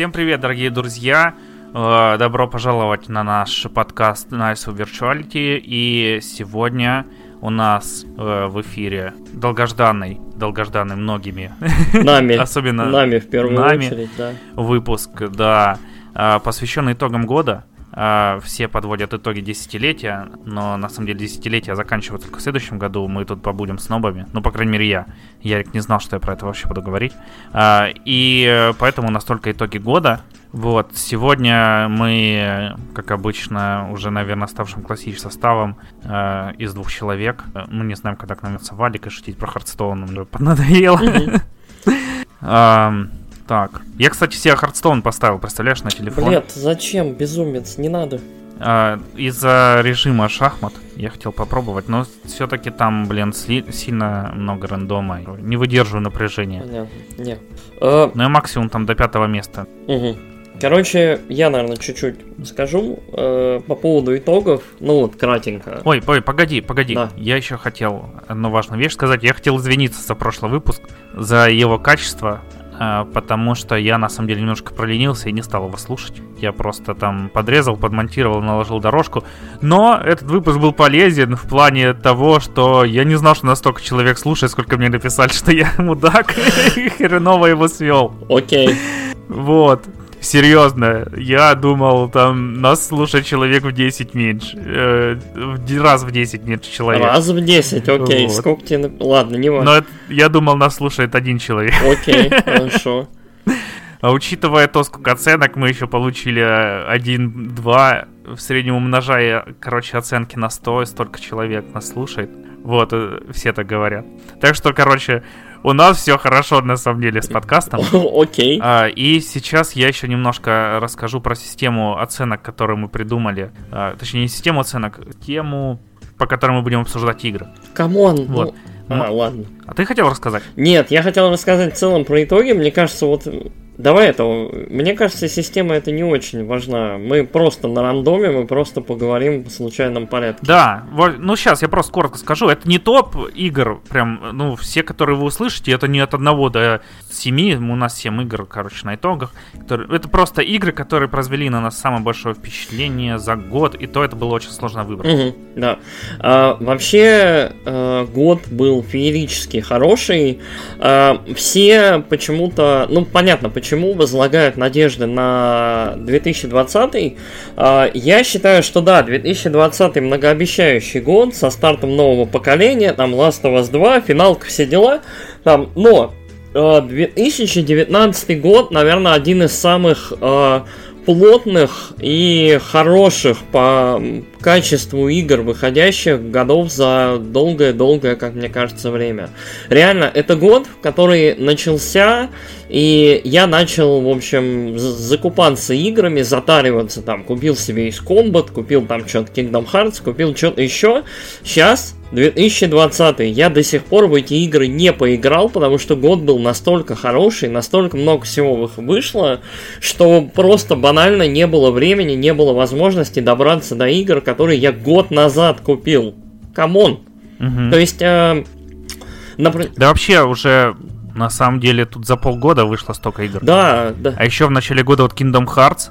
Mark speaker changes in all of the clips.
Speaker 1: Всем привет, дорогие друзья! Э, Добро пожаловать на наш подкаст Nice Virtuality. И сегодня у нас э, в эфире долгожданный, долгожданный многими,
Speaker 2: Нами.
Speaker 1: особенно
Speaker 2: Нами в первую
Speaker 1: нами.
Speaker 2: очередь, да.
Speaker 1: выпуск, да, э, посвященный итогам года. Э, Все подводят итоги десятилетия, но на самом деле десятилетия заканчиваются только в следующем году. Мы тут побудем снобами. Ну, по крайней мере, я. Ярик не знал, что я про это вообще буду говорить. А, И э, поэтому у нас только итоги года. Вот, сегодня мы, как обычно, уже, наверное, ставшим классическим составом э, из двух человек. Мы не знаем, когда к нам вернется Валик и шутить про Hearthstone уже поднадоело. Так. Я, кстати, себе Hearthstone поставил, представляешь, на телефон.
Speaker 2: Блядь, зачем, безумец, не надо.
Speaker 1: А, Из-за режима шахмат я хотел попробовать, но все-таки там, блин, сли- сильно много рандома. Не выдерживаю напряжения.
Speaker 2: Понятно, не. Э,
Speaker 1: Но я максимум там до пятого места.
Speaker 2: мгм. Короче, я, наверное, чуть-чуть скажу э, по поводу итогов. Ну вот, кратенько.
Speaker 1: Ой, ой, погоди, погоди.
Speaker 2: Да.
Speaker 1: Я еще хотел одну важную вещь сказать. Я хотел извиниться за прошлый выпуск, за его качество, потому что я на самом деле немножко проленился и не стал его слушать. Я просто там подрезал, подмонтировал, наложил дорожку. Но этот выпуск был полезен в плане того, что я не знал, что настолько человек слушает, сколько мне написали, что я мудак и хреново его свел.
Speaker 2: Окей.
Speaker 1: Вот. Серьезно, я думал, там нас слушает человек в 10 меньше. э, в раз в 10 меньше человек.
Speaker 2: Раз в 10, окей.
Speaker 1: Вот.
Speaker 2: Сколько тебе... Ладно, не
Speaker 1: Но
Speaker 2: важно.
Speaker 1: это- я думал, нас слушает один человек.
Speaker 2: Окей, хорошо.
Speaker 1: А учитывая то, сколько оценок мы еще получили 1-2, в среднем умножая, короче, оценки на 100, столько человек нас слушает. Вот, э, все так говорят. Так что, короче, у нас все хорошо на самом деле с подкастом.
Speaker 2: Окей.
Speaker 1: А, И сейчас я еще немножко расскажу про систему оценок, которую мы придумали. А, Точнее, не систему оценок, тему, по которой мы будем обсуждать игры.
Speaker 2: Come on.
Speaker 1: Вот.
Speaker 2: ну, А, ладно.
Speaker 1: А ты хотел рассказать?
Speaker 2: Нет, я хотел рассказать в целом про итоги. Мне кажется, вот давай это. Мне кажется, система это не очень важна. Мы просто на рандоме, мы просто поговорим в случайном порядке.
Speaker 1: Да, ну сейчас я просто коротко скажу. Это не топ игр, прям, ну, все, которые вы услышите, это не от одного до семи. У нас 7 игр, короче, на итогах. которые- Это просто игры, которые произвели на нас самое большое впечатление за год, и то это было очень сложно выбрать.
Speaker 2: Мгм, да. А, вообще, э, год был феерически хороший. А, все почему-то, ну, понятно, почему возлагают надежды на 2020. А, я считаю, что да, 2020 многообещающий год со стартом нового поколения, там Last of Us 2, финалка, все дела. Там, но э, 2019 год, наверное, один из самых э, плотных и хороших по качеству игр, выходящих годов за долгое-долгое, как мне кажется, время. Реально, это год, который начался, и я начал, в общем, закупаться играми, затариваться там, купил себе Ace Combat, купил там что-то Kingdom Hearts, купил что-то еще. Сейчас 2020. Я до сих пор в эти игры не поиграл, потому что год был настолько хороший, настолько много всего вы- вышло, что просто банально не было времени, не было возможности добраться до игр, которые я год назад купил. Come on.
Speaker 1: Мгм.
Speaker 2: То есть, э, напр-
Speaker 1: Да вообще уже на самом деле тут за полгода вышло столько игр.
Speaker 2: да, да,
Speaker 1: А еще в начале года вот Kingdom Hearts,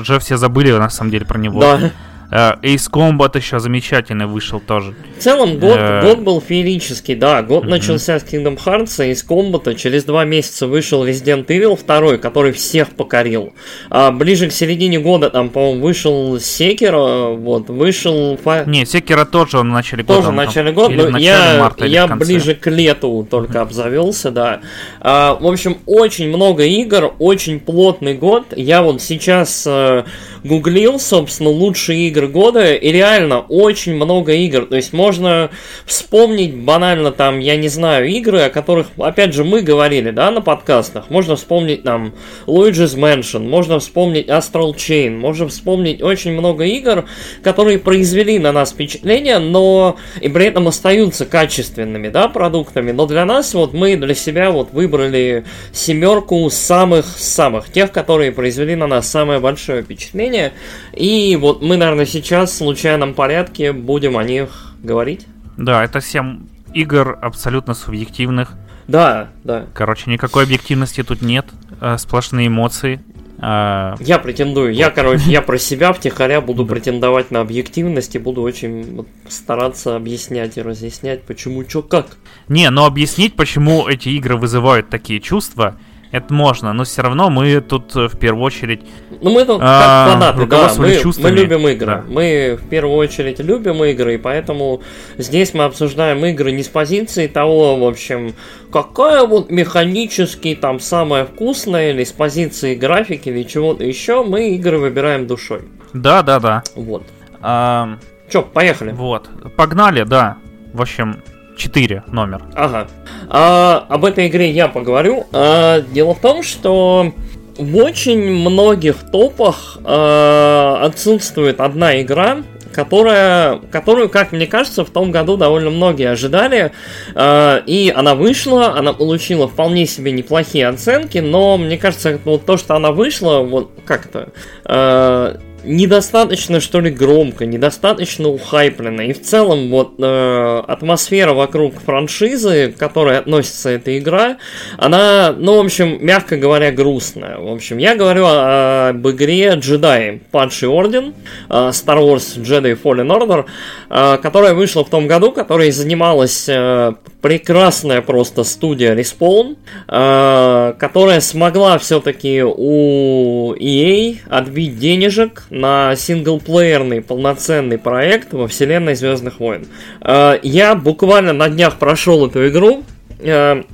Speaker 1: уже все забыли на самом деле про него.
Speaker 2: да.
Speaker 1: Э, Ace Combat еще замечательный вышел тоже.
Speaker 2: В целом год,
Speaker 1: Э.
Speaker 2: год был феерический, да. Год
Speaker 1: Мгм.
Speaker 2: начался с Kingdom Hearts, из комбата. Через два месяца вышел Resident Evil 2, который всех покорил. А ближе к середине года, там, по-моему, вышел Sekiro, вот, вышел...
Speaker 1: Не, Секера тоже он в начале года.
Speaker 2: Тоже в начале года, но
Speaker 1: начале
Speaker 2: я,
Speaker 1: марта,
Speaker 2: я ближе к лету только обзавелся, да. А, в общем, очень много игр, очень плотный год. Я вот сейчас э, гуглил, собственно, лучшие игры года, и реально очень много игр. То есть можно вспомнить банально там, я не знаю, игры, о которых, опять же, мы говорили, да, на подкастах. Можно вспомнить там Luigi's Mansion, можно вспомнить Astral Chain, можно вспомнить очень много игр, которые произвели на нас впечатление, но и при этом остаются качественными, да, продуктами. Но для нас вот мы для себя вот выбрали семерку самых-самых, тех, которые произвели на нас самое большое впечатление. И вот мы, наверное, сейчас в случайном порядке будем о них говорить.
Speaker 1: Да, это 7 игр абсолютно субъективных.
Speaker 2: Да, да.
Speaker 1: Короче, никакой объективности тут нет. э, Сплошные эмоции.
Speaker 2: А... Я претендую. Я, короче, я про себя втихаря буду претендовать на объективность и буду очень стараться объяснять и разъяснять, почему, что, как.
Speaker 1: Не, но объяснить, почему эти игры вызывают такие чувства, это можно, но все равно мы тут э, в первую очередь.
Speaker 2: Ну мы тут а, как фанаты, да, мы, мы любим игры. Да. Мы в первую очередь любим игры, и поэтому здесь мы обсуждаем игры не с позиции того, в общем, какая вот механически там самая вкусная, или с позиции графики, или чего-то еще. Мы игры выбираем душой.
Speaker 1: Да, да, да.
Speaker 2: Вот. А... Че, поехали.
Speaker 1: Вот. Погнали, да. В общем, 4 номер.
Speaker 2: Ага. А, об этой игре я поговорю. А, дело в том, что в очень многих топах а, отсутствует одна игра, которая, которую, как мне кажется, в том году довольно многие ожидали. Э, и она вышла, она получила вполне себе неплохие оценки, но мне кажется, вот то, что она вышла, вот как-то э, недостаточно, что ли, громко, недостаточно ухайплено. И в целом, вот, э, атмосфера вокруг франшизы, к которой относится эта игра, она, ну, в общем, мягко говоря, грустная. В общем, я говорю об игре Jedi Падший Орден, э, Star Wars Jedi Fallen Order, э, которая вышла в том году, которой занималась э, прекрасная просто студия Respawn, э, которая смогла все-таки у EA отбить денежек на синглплеерный полноценный проект во вселенной Звездных войн. Э, я буквально на днях прошел эту игру. Э,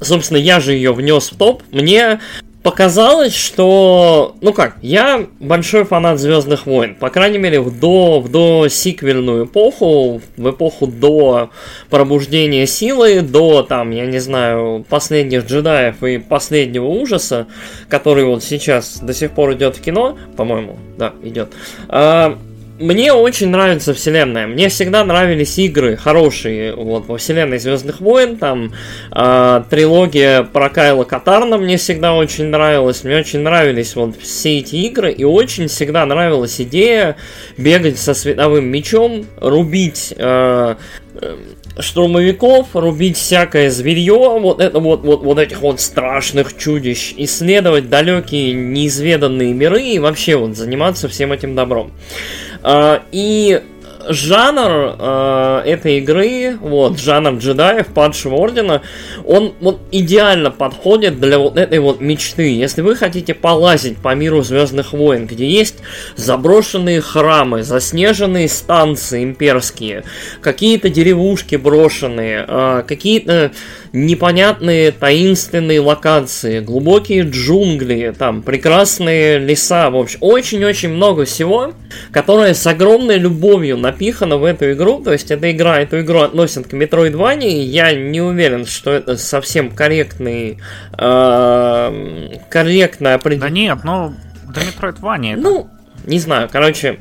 Speaker 2: собственно, я же ее внес в топ. Мне показалось, что, ну как, я большой фанат Звездных войн, по крайней мере, в до, в до сиквельную эпоху, в эпоху до пробуждения силы, до там, я не знаю, последних джедаев и последнего ужаса, который вот сейчас до сих пор идет в кино, по-моему, да, идет. А, мне очень нравится вселенная. Мне всегда нравились игры хорошие вот во вселенной Звездных войн. Там э, трилогия про Кайла Катарна мне всегда очень нравилась. Мне очень нравились вот все эти игры. И очень всегда нравилась идея бегать со световым мечом, рубить э, э, штурмовиков, рубить всякое зверье, вот это вот, вот, вот этих вот страшных чудищ, исследовать далекие неизведанные миры и вообще вот заниматься всем этим добром. А, и жанр э, этой игры, вот, жанр джедаев, падшего ордена, он вот идеально подходит для вот этой вот мечты. Если вы хотите полазить по миру Звездных войн, где есть заброшенные храмы, заснеженные станции имперские, какие-то деревушки брошенные, э, какие-то непонятные таинственные локации, глубокие джунгли, там прекрасные леса, в общем, очень-очень много всего, которое с огромной любовью напихано в эту игру, то есть эта игра, эту игру относят к Metroidvania, я не уверен, что это совсем корректный, э, корректное
Speaker 1: определение. Да нет, ну, да Metroidvania.
Speaker 2: Ну, не знаю, короче,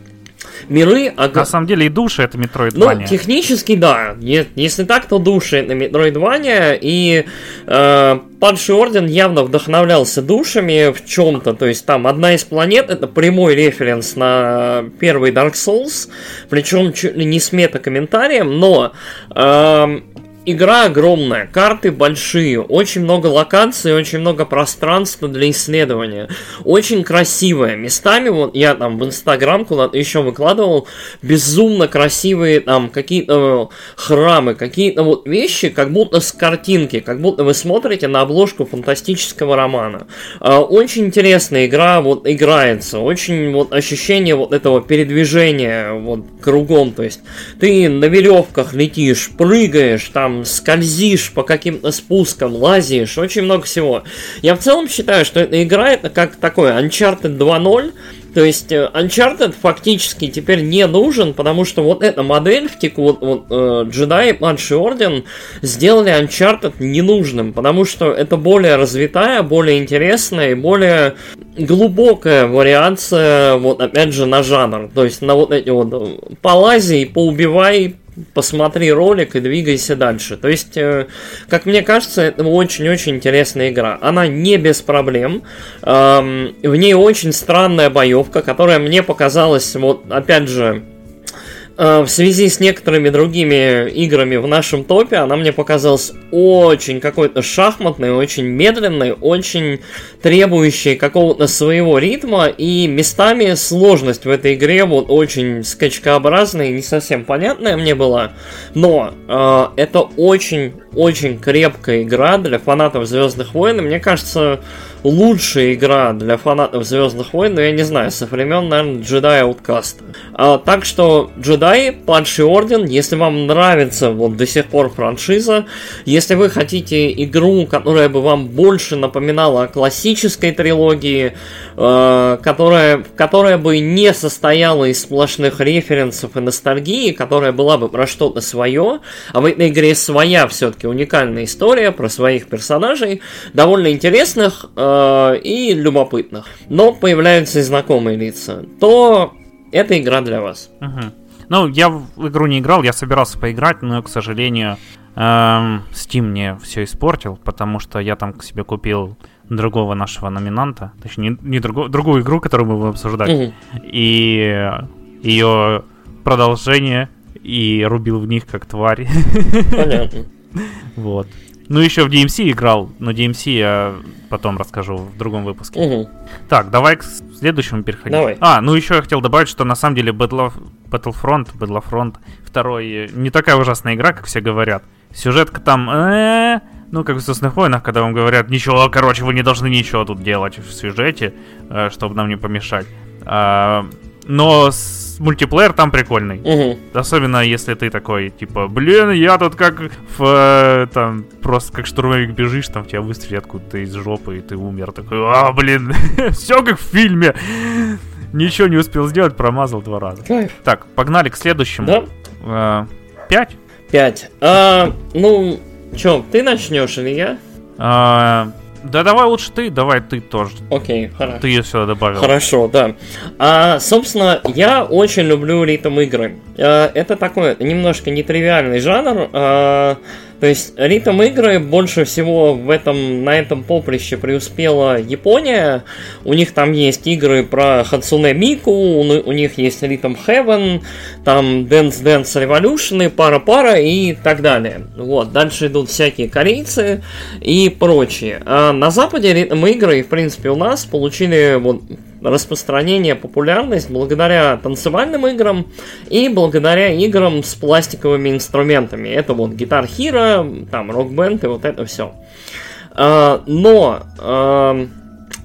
Speaker 2: миры...
Speaker 1: Ага... На самом деле и души это Metroidvania.
Speaker 2: Ну, технически да. Если так, то души это Metroidvania, и э, Падший Орден явно вдохновлялся душами в чем-то, то есть там одна из планет, это прямой референс на первый Dark Souls, причем чуть ли не с мета-комментарием, но... Э, Игра огромная, карты большие, очень много локаций, очень много пространства для исследования. Очень красивая. Местами, вот я там в Инстаграм куда-то еще выкладывал, безумно красивые там какие-то э, храмы, какие-то вот вещи, как будто с картинки, как будто вы смотрите на обложку фантастического романа. Э, очень интересная игра, вот играется, очень вот ощущение вот этого передвижения вот кругом, то есть ты на веревках летишь, прыгаешь, там скользишь по каким-то спускам, лазишь, очень много всего. Я в целом считаю, что эта игра это как такой Uncharted 2.0, то есть э, Uncharted фактически теперь не нужен, потому что вот эта модель в тику, вот, вот э, Jedi и Младший Орден сделали Uncharted ненужным, потому что это более развитая, более интересная и более глубокая вариация, вот опять же, на жанр. То есть на вот эти вот э, полази, поубивай, посмотри ролик и двигайся дальше. То есть, э, как мне кажется, это очень-очень интересная игра. Она не без проблем. В ней очень странная боевка, которая мне показалась, вот, опять же, в связи с некоторыми другими играми в нашем топе, она мне показалась очень какой-то шахматной, очень медленной, очень требующей какого-то своего ритма, и местами сложность в этой игре вот очень скачкообразная и не совсем понятная мне была. Но э, это очень-очень крепкая игра для фанатов Звездных войн, и мне кажется, лучшая игра для фанатов Звездных войн, но я не знаю, со времен, наверное, Джедай Ауткаста. А, так что Джедай, Падший Орден, если вам нравится вот до сих пор франшиза, если вы хотите игру, которая бы вам больше напоминала о классической трилогии, э, которая, которая бы не состояла из сплошных референсов и ностальгии, которая была бы про что-то свое, а в этой игре своя все-таки уникальная история про своих персонажей, довольно интересных, э, и любопытных, но появляются и знакомые лица, то это игра для вас.
Speaker 1: Угу. Ну, я в игру не играл, я собирался поиграть, но, к сожалению, эм, Steam мне все испортил, потому что я там к себе купил другого нашего номинанта, точнее, не, не другого, другую игру, которую мы будем обсуждать, угу. и ее продолжение, и рубил в них как тварь. Понятно. Вот. Ну, еще в DMC играл, но DMC я потом расскажу в другом выпуске. Угу. Так, давай к следующему переходим. Давай. А, ну еще я хотел добавить, что на самом деле Battle... Battlefront, Battlefront 2 не такая ужасная игра, как все говорят. Сюжетка там, э, ну, как в «Звездных войнах», когда вам говорят, ничего, короче, вы не должны ничего тут делать в сюжете, э, чтобы нам не помешать. А, но с мультиплеер там прикольный. Угу. Особенно если ты такой, типа, блин, я тут как в, э, там, просто как штурмовик бежишь, там тебя выстрелят откуда-то из жопы, и ты умер. Такой, а, блин, все как в фильме. Ничего не успел сделать, промазал два раза. Кайф. Так, погнали к следующему. Да? Э, пять?
Speaker 2: Пять. А, ну, чё, ты начнешь или я?
Speaker 1: А, да давай лучше ты, давай ты тоже.
Speaker 2: Окей, хорошо.
Speaker 1: Ты ее сюда добавил.
Speaker 2: Хорошо, да. А, собственно, я очень люблю ритм игры. А, это такой немножко нетривиальный жанр. А, то есть ритм игры больше всего в этом, на этом поприще преуспела Япония. У них там есть игры про Хацуне Мику, у, них есть ритм Heaven, там Dance Dance Revolution, пара-пара и так далее. Вот, дальше идут всякие корейцы и прочие. А на Западе ритм игры, в принципе, у нас получили вот распространение, популярность благодаря танцевальным играм и благодаря играм с пластиковыми инструментами. Это вот Guitar Hero, там Rock Band и вот это все. А, но а,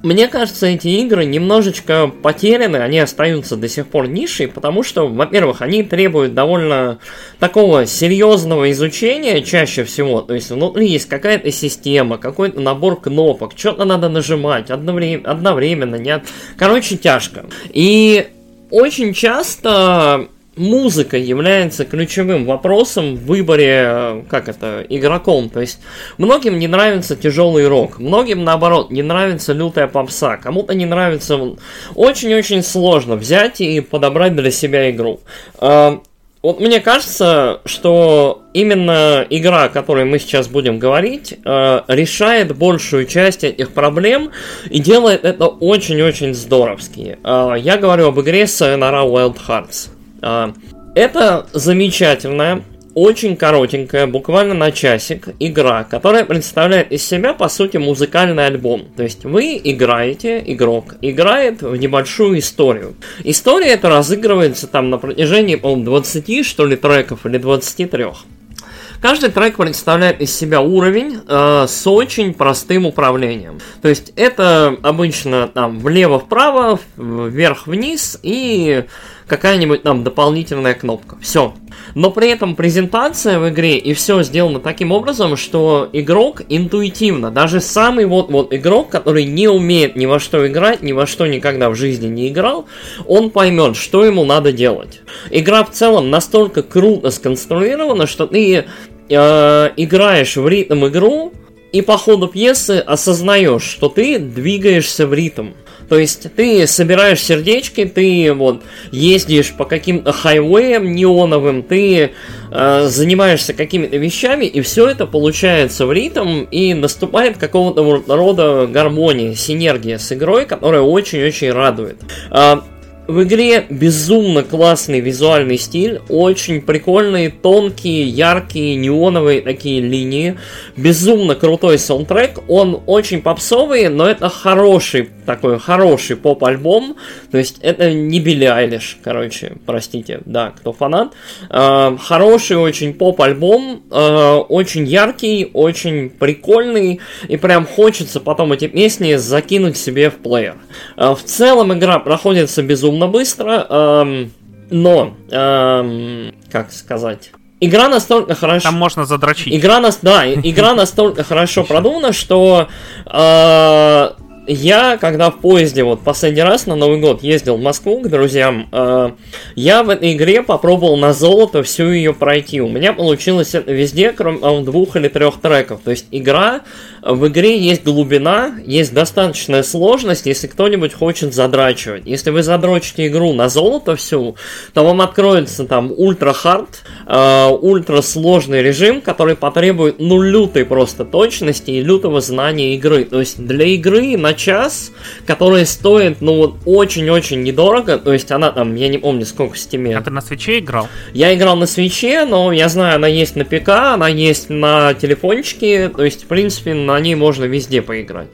Speaker 2: мне кажется, эти игры немножечко потеряны, они остаются до сих пор нишей, потому что, во-первых, они требуют довольно такого серьезного изучения чаще всего, то есть внутри есть какая-то система, какой-то набор кнопок, что-то надо нажимать одновременно, одновременно нет. Короче, тяжко. И очень часто музыка является ключевым вопросом в выборе, э, как это, игроком. То есть многим не нравится тяжелый рок, многим наоборот не нравится лютая попса, кому-то не нравится... Очень-очень сложно взять и подобрать для себя игру. Э, вот мне кажется, что именно игра, о которой мы сейчас будем говорить, э, решает большую часть этих проблем и делает это очень-очень здоровски. Я говорю об игре Sayonara Wild Hearts. А, это замечательная, очень коротенькая, буквально на часик, игра, которая представляет из себя, по сути, музыкальный альбом. То есть вы играете, игрок играет в небольшую историю. История эта разыгрывается там на протяжении, по-моему, 20, что ли, треков, или 23. Каждый трек представляет из себя уровень э, с очень простым управлением. То есть это обычно там влево-вправо, вверх-вниз и какая-нибудь там дополнительная кнопка. Все. Но при этом презентация в игре и все сделано таким образом, что игрок интуитивно, даже самый вот, вот игрок, который не умеет ни во что играть, ни во что никогда в жизни не играл, он поймет, что ему надо делать. Игра в целом настолько круто сконструирована, что ты э, играешь в ритм игру, и по ходу пьесы осознаешь, что ты двигаешься в ритм. То есть ты собираешь сердечки, ты вот ездишь по каким-то хайвеям неоновым, ты э, занимаешься какими-то вещами, и все это получается в ритм, и наступает какого-то рода гармония, синергия с игрой, которая очень-очень радует. Э, в игре безумно классный визуальный стиль, очень прикольные, тонкие, яркие, неоновые такие линии, безумно крутой саундтрек, он очень попсовый, но это хороший такой хороший поп-альбом, то есть это не Билли Айлиш, короче, простите, да, кто фанат, э, хороший очень поп-альбом, э, очень яркий, очень прикольный, и прям хочется потом эти песни закинуть себе в плеер. Э, в целом игра проходится безумно быстро, э, но, э, как сказать... Игра настолько хорошо...
Speaker 1: Там можно задрочить.
Speaker 2: Игра, нас... да, игра настолько хорошо продумана, что э, я, когда в поезде вот последний раз на Новый год ездил в Москву к друзьям, э, я в этой игре попробовал на золото всю ее пройти. У меня получилось это везде, кроме э, двух или трех треков. То есть игра, в игре есть глубина, есть достаточная сложность, если кто-нибудь хочет задрачивать. Если вы задрочите игру на золото всю, то вам откроется там ультра hard, э, ультра сложный режим, который потребует ну лютой просто точности и лютого знания игры. То есть для игры на час, который стоит, ну вот, очень-очень недорого. То есть она там, я не помню, сколько в Steam е.
Speaker 1: А ты на Switch е играл?
Speaker 2: Я играл на Switch е, но я знаю, она есть на ПК, она есть на телефончике. То есть, в принципе, на ней можно везде поиграть.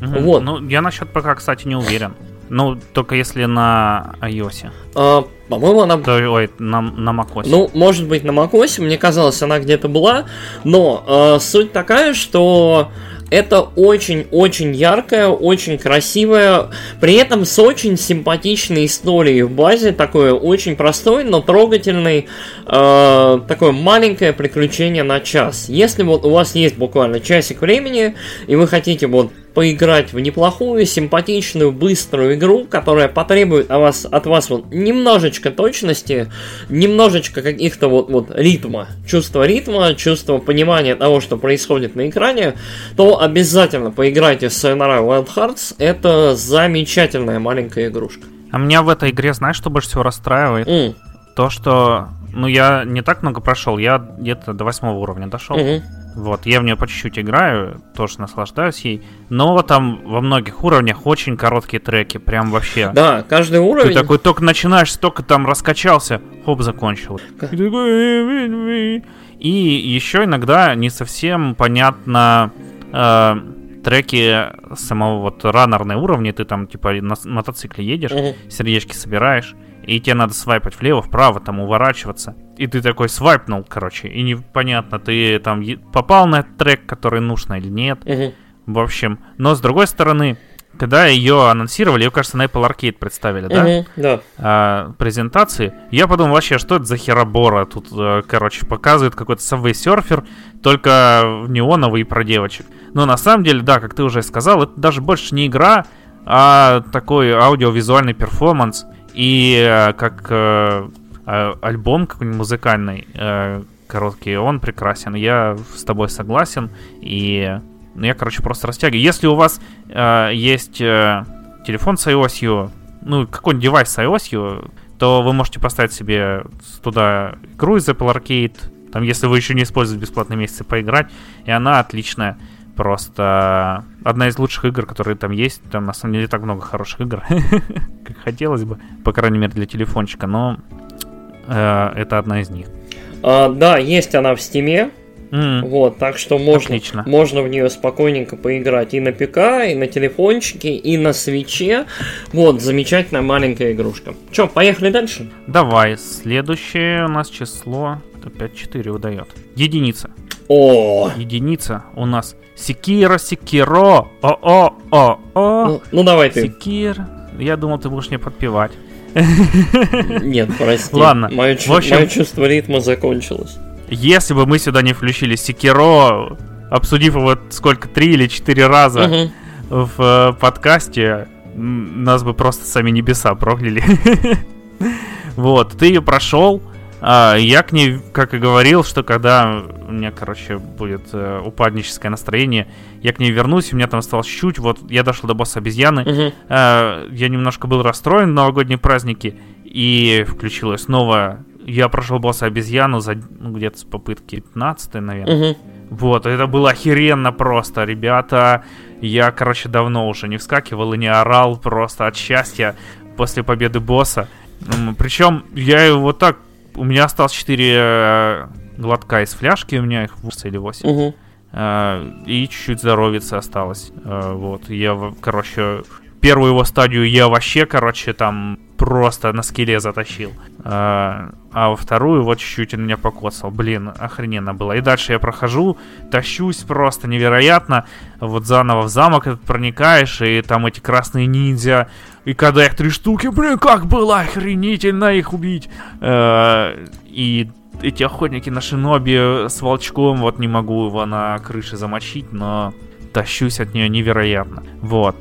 Speaker 1: Угу. Вот. Ну, я насчет ПК, кстати, не уверен. Ну, только если на iOS.
Speaker 2: А, по-моему, она...
Speaker 1: То, ой, на, на macOS.
Speaker 2: Ну, может быть, на macOS, мне казалось, она где-то была. Но э, суть такая, что это очень-очень яркая, очень красивая, при этом с очень симпатичной историей в базе, такое очень простой, но трогательный, э, такое маленькое приключение на час. Если вот у вас есть буквально часик времени, и вы хотите вот поиграть в неплохую, симпатичную, быструю игру, которая потребует от вас, от вас вот немножечко точности, немножечко каких-то вот, вот ритма, чувство ритма, чувство понимания того, что происходит на экране, то обязательно поиграйте в Sayonara Wild Hearts. Это замечательная маленькая игрушка.
Speaker 1: А меня в этой игре, знаешь, что больше всего расстраивает? Mm. То, что, ну, я не так много прошел, я где-то до восьмого уровня дошел. Mm-hmm. Вот, я в нее по чуть-чуть играю, тоже наслаждаюсь ей. Но там во многих уровнях очень короткие треки, прям вообще.
Speaker 2: Да, каждый уровень...
Speaker 1: Ты такой только начинаешь, только там раскачался, хоп, закончил. И еще иногда не совсем понятно э, треки самого вот раннерной уровня, ты там типа на мотоцикле едешь, угу. сердечки собираешь, и тебе надо свайпать влево, вправо, там уворачиваться. И ты такой свайпнул, короче, и непонятно, ты там попал на трек, который нужно или нет. Угу. В общем, но с другой стороны, когда ее анонсировали, ее, кажется, на Apple Arcade представили, да?
Speaker 2: Угу, да.
Speaker 1: А, презентации. Я подумал, вообще, что это за херобора? Тут, э, короче, показывает какой-то Subway Surfer, только неоновый про девочек. Но на самом деле, да, как ты уже сказал, это даже больше не игра, а такой аудиовизуальный перформанс. И э, как э, а, альбом какой-нибудь музыкальный, э, короткий, он прекрасен. Я с тобой согласен. И ну, я, короче, просто растягиваю. Если у вас есть телефон с iOS, ну, какой-нибудь девайс с iOS, то вы можете поставить себе туда игру из Apple Arcade, там, если вы еще не используете бесплатные месяцы, поиграть, и она отличная. Просто одна из лучших игр, которые там есть. Там на самом деле так много хороших игр, как хотелось бы, по крайней мере для телефончика, но э, это одна из них.
Speaker 2: А, да, есть она в Steam е. Mm. Вот, так что можно, Отлично. можно в нее спокойненько поиграть и на ПК, и на телефончике, и на Switch е. Вот, замечательная маленькая игрушка. Че, поехали дальше?
Speaker 1: Давай, следующее у нас число опять 4 выдает. Единица.
Speaker 2: О!
Speaker 1: Единица у нас Секира, Sekiro. О-о-о-о.
Speaker 2: Ну, ну давай ты.
Speaker 1: Секир. Я думал, ты будешь мне подпевать.
Speaker 2: Нет, прости.
Speaker 1: Ладно.
Speaker 2: Мое, в общем, мое чувство ритма закончилось.
Speaker 1: Если бы мы сюда не включили Секиро, обсудив его сколько, три или четыре раза угу. в э, подкасте, нас бы просто сами небеса прокляли. вот, ты ее прошел, а, я к ней, как и говорил, что когда у меня, короче, будет э, упадническое настроение, я к ней вернусь, у меня там осталось чуть, вот я дошел до босса обезьяны,
Speaker 2: угу.
Speaker 1: э, я немножко был расстроен в новогодние праздники, и включилось снова, я прошел босса обезьяну за ну, где-то с попытки 15 наверное.
Speaker 2: Угу.
Speaker 1: Вот, это было охеренно просто, ребята. Я, короче, давно уже не вскакивал и не орал просто от счастья после победы босса. Причем я его так... У меня осталось 4 э, глотка из фляжки, у меня их 8 или 8. Угу. И чуть-чуть здоровиться осталось. Вот, я, короче, первую его стадию я вообще, короче, там просто на скеле затащил. А, а во вторую вот чуть-чуть он меня покоцал. Блин, охрененно было. И дальше я прохожу, тащусь просто невероятно. Вот заново в замок этот проникаешь, и там эти красные ниндзя. И когда их три штуки, блин, как было охренительно их убить. А, и эти охотники на шиноби с волчком, вот не могу его на крыше замочить, но тащусь от нее невероятно. Вот.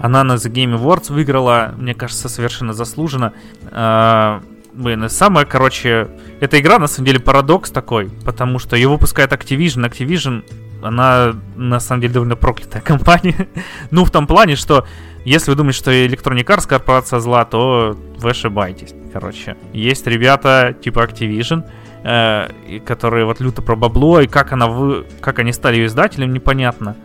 Speaker 1: Она на The Game Awards выиграла, мне кажется, совершенно заслуженно. А, блин, самое, короче, эта игра на самом деле парадокс такой, потому что ее выпускает Activision. Activision, она на самом деле довольно проклятая компания. ну, в том плане, что если вы думаете, что Electronic Arts корпорация зла, то вы ошибаетесь. Короче, есть ребята типа Activision, э, которые вот люто про бабло, и как она вы, как они стали ее издателем, непонятно.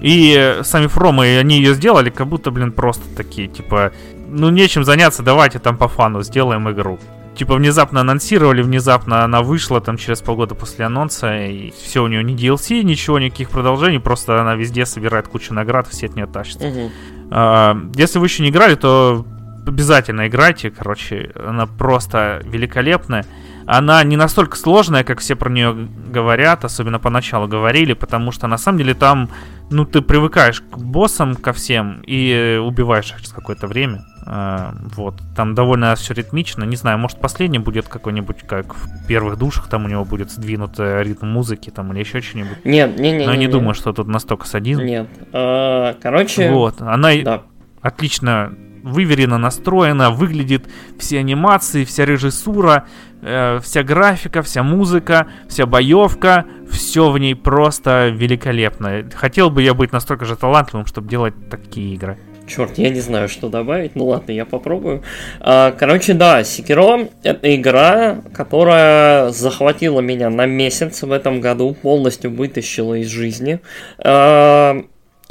Speaker 1: И сами фромы, они ее сделали, как будто, блин, просто такие, типа, ну нечем заняться, давайте там по фану сделаем игру. Типа внезапно анонсировали, внезапно она вышла там через полгода после анонса, и все у нее не DLC, ничего, никаких продолжений, просто она везде собирает кучу наград, все от нее тащатся. Угу. А, если вы еще не играли, то обязательно играйте, короче, она просто великолепная. Она не настолько сложная, как все про нее говорят, особенно поначалу говорили, потому что на самом деле там, ну, ты привыкаешь к боссам, ко всем, и убиваешь их через какое-то время. А, вот, там довольно все ритмично. Не знаю, может последний будет какой-нибудь, как в первых душах, там у него будет сдвинут ритм музыки, там или еще что-нибудь.
Speaker 2: Нет, не, не.
Speaker 1: Но
Speaker 2: не,
Speaker 1: не,
Speaker 2: не
Speaker 1: думаю, что тут настолько садизм.
Speaker 2: Нет. А, короче.
Speaker 1: Вот, она да. отлично выверенно настроена, выглядит все анимации, вся режиссура, э, вся графика, вся музыка, вся боевка, все в ней просто великолепно. Хотел бы я быть настолько же талантливым, чтобы делать такие игры.
Speaker 2: Черт, я не знаю, что добавить. Ну ладно, я попробую. А, короче, да, Секиро это игра, которая захватила меня на месяц в этом году, полностью вытащила из жизни.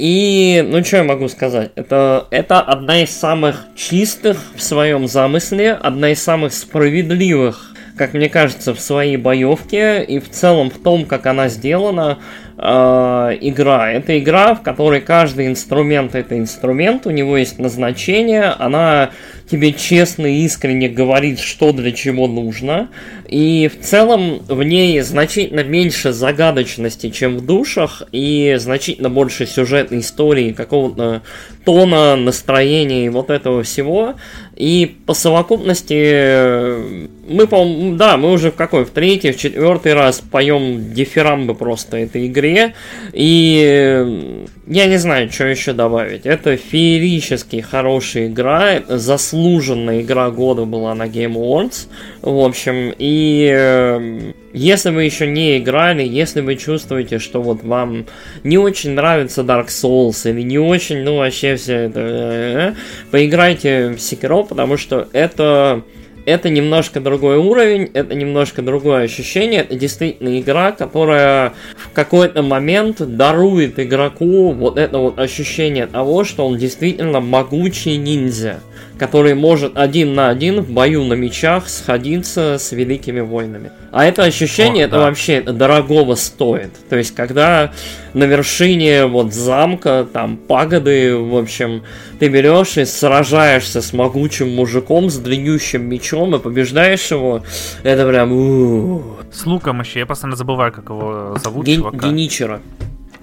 Speaker 2: И, ну, что я могу сказать? Это, это одна из самых чистых в своем замысле, одна из самых справедливых, как мне кажется, в своей боевке и в целом в том, как она сделана игра. Это игра, в которой каждый инструмент это инструмент, у него есть назначение, она тебе честно и искренне говорит, что для чего нужно. И в целом в ней значительно меньше загадочности, чем в душах, и значительно больше сюжетной истории, какого-то тона, настроения и вот этого всего. И по совокупности мы, по да, мы уже в какой, в третий, в четвертый раз поем дифирамбы просто этой игре. И я не знаю, что еще добавить. Это феерически хорошая игра, заслуженная игра года была на Game Awards. В общем, и э, если вы еще не играли, если вы чувствуете, что вот вам не очень нравится Dark Souls или не очень, ну вообще все это, э, поиграйте в Sekiro, потому что это это немножко другой уровень, это немножко другое ощущение, это действительно игра, которая в какой-то момент дарует игроку вот это вот ощущение того, что он действительно могучий ниндзя который может один на один в бою на мечах сходиться с великими войнами. А это ощущение, О, это да. вообще дорогого стоит. То есть, когда на вершине вот замка, там, пагоды, в общем, ты берешь и сражаешься с могучим мужиком с длиннющим мечом и побеждаешь его, это прям... У-у-у.
Speaker 1: С луком еще, я постоянно забываю, как его зовут,
Speaker 2: Ген- чувака. Геничера.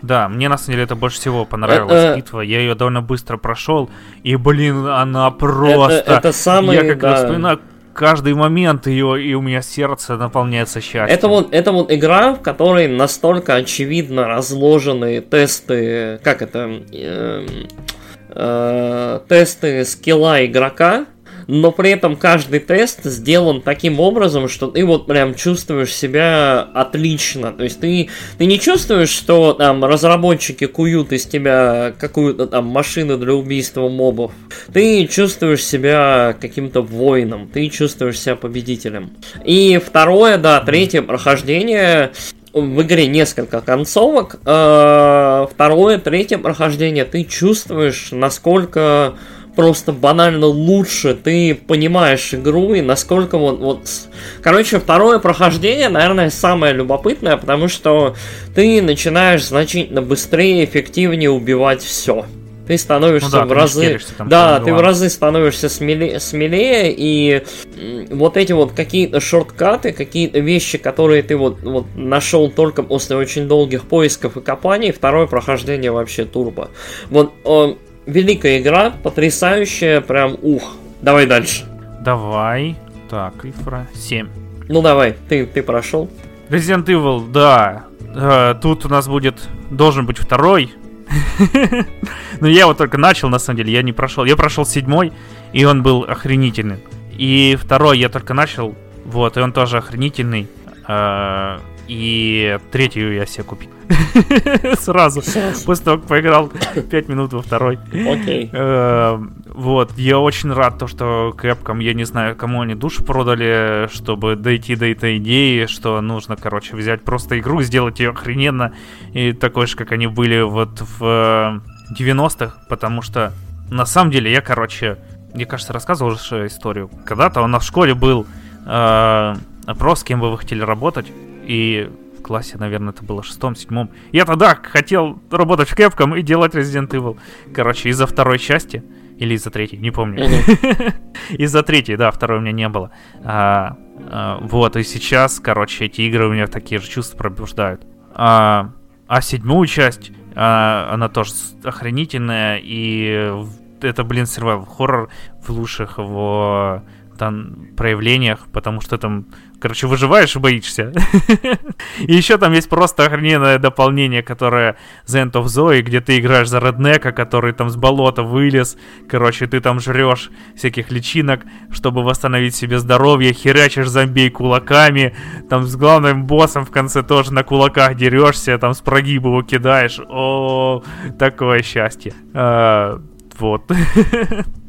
Speaker 1: Да, мне на самом деле это больше всего понравилась это... битва. Я ее довольно быстро прошел. И, блин, она просто.
Speaker 2: Это, это самый,
Speaker 1: Я как да. вспоминаю каждый момент ее, и у меня сердце наполняется счастьем.
Speaker 2: Это вот, это вот игра, в которой настолько очевидно разложены тесты, как это, э, э, тесты скилла игрока, но при этом каждый тест сделан таким образом, что ты вот прям чувствуешь себя отлично. То есть ты, ты не чувствуешь, что там разработчики куют из тебя какую-то там машину для убийства мобов. Ты чувствуешь себя каким-то воином, ты чувствуешь себя победителем. И второе, да, третье прохождение в игре несколько концовок. Э, второе, третье прохождение, ты чувствуешь, насколько просто банально лучше ты понимаешь игру и насколько вот, вот... Короче, второе прохождение, наверное, самое любопытное, потому что ты начинаешь значительно быстрее, эффективнее убивать все ты становишься ну да, в разы... Там, да, ты в разы становишься смелее, смелее, и вот эти вот какие-то шорткаты, какие-то вещи, которые ты вот, вот нашел только после очень долгих поисков и копаний, второе прохождение вообще турбо. Вот о, великая игра, потрясающая, прям ух. Давай дальше.
Speaker 1: Давай. Так, цифра 7.
Speaker 2: Ну давай, ты, ты прошел.
Speaker 1: Resident Evil, да. Э, тут у нас будет должен быть второй ну, я вот только начал, на самом деле, я не прошел. Я прошел седьмой, и он был охренительный. И второй я только начал, вот, и он тоже охренительный. А, и третью я себе купил. Сразу. После того, как поиграл 5 минут во второй. Окей. Э, вот, я очень рад, то, что Capcom, я не знаю, кому они душу продали, чтобы дойти до этой идеи, что нужно, короче, взять просто игру, сделать ее охрененно, и такой же, как они были вот в 90-х, потому что на самом деле я, короче, мне кажется, рассказывал уже историю. Когда-то у нас в школе был э, опрос, с кем бы вы хотели работать, и в классе, наверное, это было шестом, седьмом. Я тогда хотел работать в Capcom и делать Resident Evil. Короче, из-за второй части. Или из-за третьей, не помню. из-за третьей, да, второй у меня не было. А, а, вот, и сейчас, короче, эти игры у меня такие же чувства пробуждают. А, а седьмую часть, а, она тоже охренительная, и это, блин, survival хоррор в лучших его там проявлениях, потому что там Короче, выживаешь и боишься. и еще там есть просто охрененное дополнение, которое The End of Zoe, где ты играешь за реднека, который там с болота вылез. Короче, ты там жрешь всяких личинок, чтобы восстановить себе здоровье, херячишь зомбей кулаками, там с главным боссом в конце тоже на кулаках дерешься, там с прогиба его кидаешь. О, такое счастье. А, вот.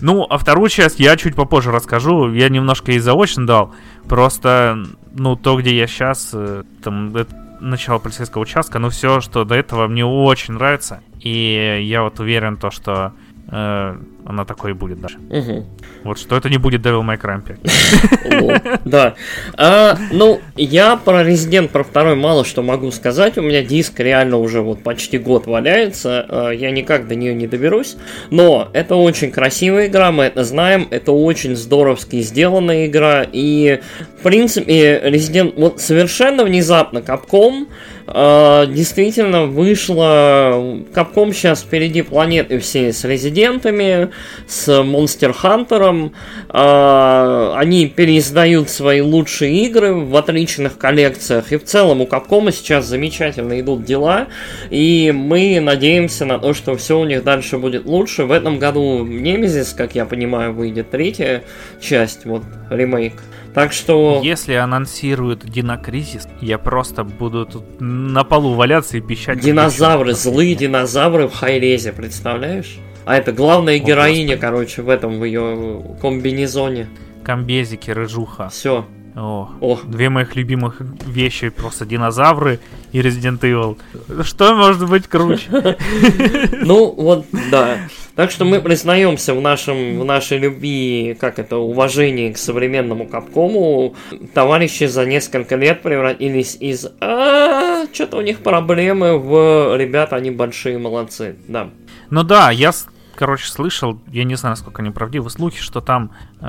Speaker 1: Ну, а вторую часть я чуть попозже расскажу. Я немножко и заочно дал. Просто, ну, то, где я сейчас, э, там, это начало полицейского участка, но все, что до этого мне очень нравится. И я вот уверен, то, что э, она такой будет даже. Угу. Вот что это не будет Devil May Cry
Speaker 2: 5. Да. А, ну, я про Resident про второй мало что могу сказать. У меня диск реально уже вот почти год валяется. А, я никак до нее не доберусь. Но это очень красивая игра, мы это знаем. Это очень здоровски сделанная игра. И, в принципе, Resident... Вот совершенно внезапно Capcom а, действительно вышло... Capcom сейчас впереди планеты все с резидентами, с Hunter. Э, они переиздают свои лучшие игры в отличных коллекциях. И в целом у Capcom сейчас замечательно идут дела. И мы надеемся на то, что все у них дальше будет лучше. В этом году Nemesis, как я понимаю, выйдет третья часть, вот ремейк. Так что...
Speaker 1: Если анонсируют Динокризис, я просто буду тут на полу валяться и пищать.
Speaker 2: Динозавры, злые динозавры в хайрезе, представляешь? А это главная героиня, короче, в этом, в ее комбинезоне.
Speaker 1: Комбезики, рыжуха.
Speaker 2: Все.
Speaker 1: О, О, две моих любимых вещи просто динозавры и Resident Evil. Что может быть круче?
Speaker 2: Ну, вот, да. Так что мы признаемся в, нашем, в нашей любви, как это, уважении к современному Капкому. Товарищи за несколько лет превратились из а, что-то у них проблемы в ребята, они большие молодцы, да.
Speaker 1: Ну да, я короче, слышал, я не знаю, насколько они правдивы, слухи, что там э,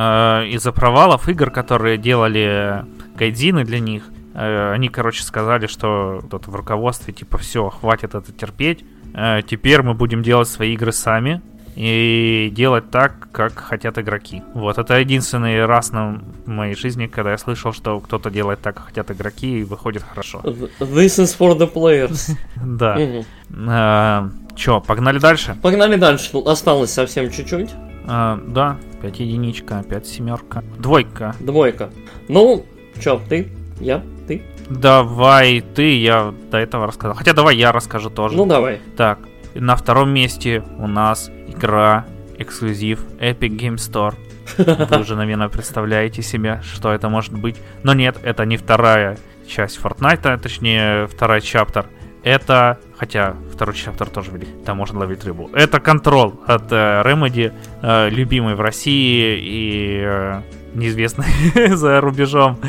Speaker 1: из-за провалов игр, которые делали гайдзины для них, э, они, короче, сказали, что тут в руководстве, типа, все, хватит это терпеть, теперь мы будем делать свои игры сами, и делать так, как хотят игроки. Вот, это единственный раз на моей жизни, когда я слышал, что кто-то делает так, как хотят игроки, и выходит хорошо.
Speaker 2: This is for the players.
Speaker 1: Да. А, Че, погнали дальше?
Speaker 2: Погнали дальше, осталось совсем чуть-чуть.
Speaker 1: А, да, 5 единичка, 5 семерка, двойка.
Speaker 2: Двойка. Ну, чё, ты, я?
Speaker 1: Давай ты, я до этого рассказал. Хотя давай я расскажу тоже.
Speaker 2: Ну давай.
Speaker 1: Так, на втором месте у нас игра эксклюзив Epic Game Store. Вы уже, наверное, представляете себе, что это может быть. Но нет, это не вторая часть Fortnite, точнее, вторая чаптер. Это Хотя второй чаптер тоже велик. Там можно ловить рыбу. Это контрол от э, Remedy, э, любимый в России и э, неизвестный за рубежом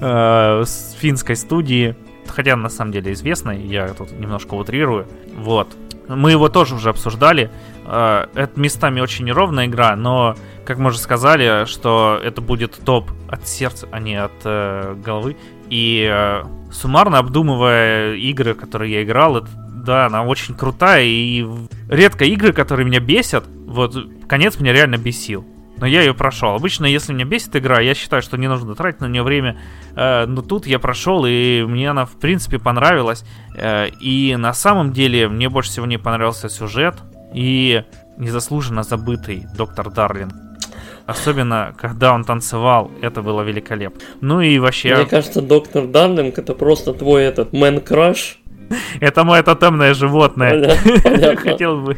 Speaker 1: э, финской студии. Хотя на самом деле известный, я тут немножко утрирую. Вот. Мы его тоже уже обсуждали. Э, это местами очень неровная игра, но, как мы уже сказали, что это будет топ от сердца, а не от э, головы. И э, суммарно обдумывая игры, которые я играл, это, да, она очень крутая. И редко игры, которые меня бесят, вот конец меня реально бесил. Но я ее прошел. Обычно, если меня бесит игра, я считаю, что не нужно тратить на нее время. Э, но тут я прошел, и мне она, в принципе, понравилась. Э, и на самом деле, мне больше всего не понравился сюжет. И незаслуженно забытый доктор Дарлинг. Особенно, когда он танцевал, это было великолепно. Ну и вообще...
Speaker 2: Мне кажется, доктор Дарлинг это просто твой этот мэн краш.
Speaker 1: Это мое тотемное животное. Хотел бы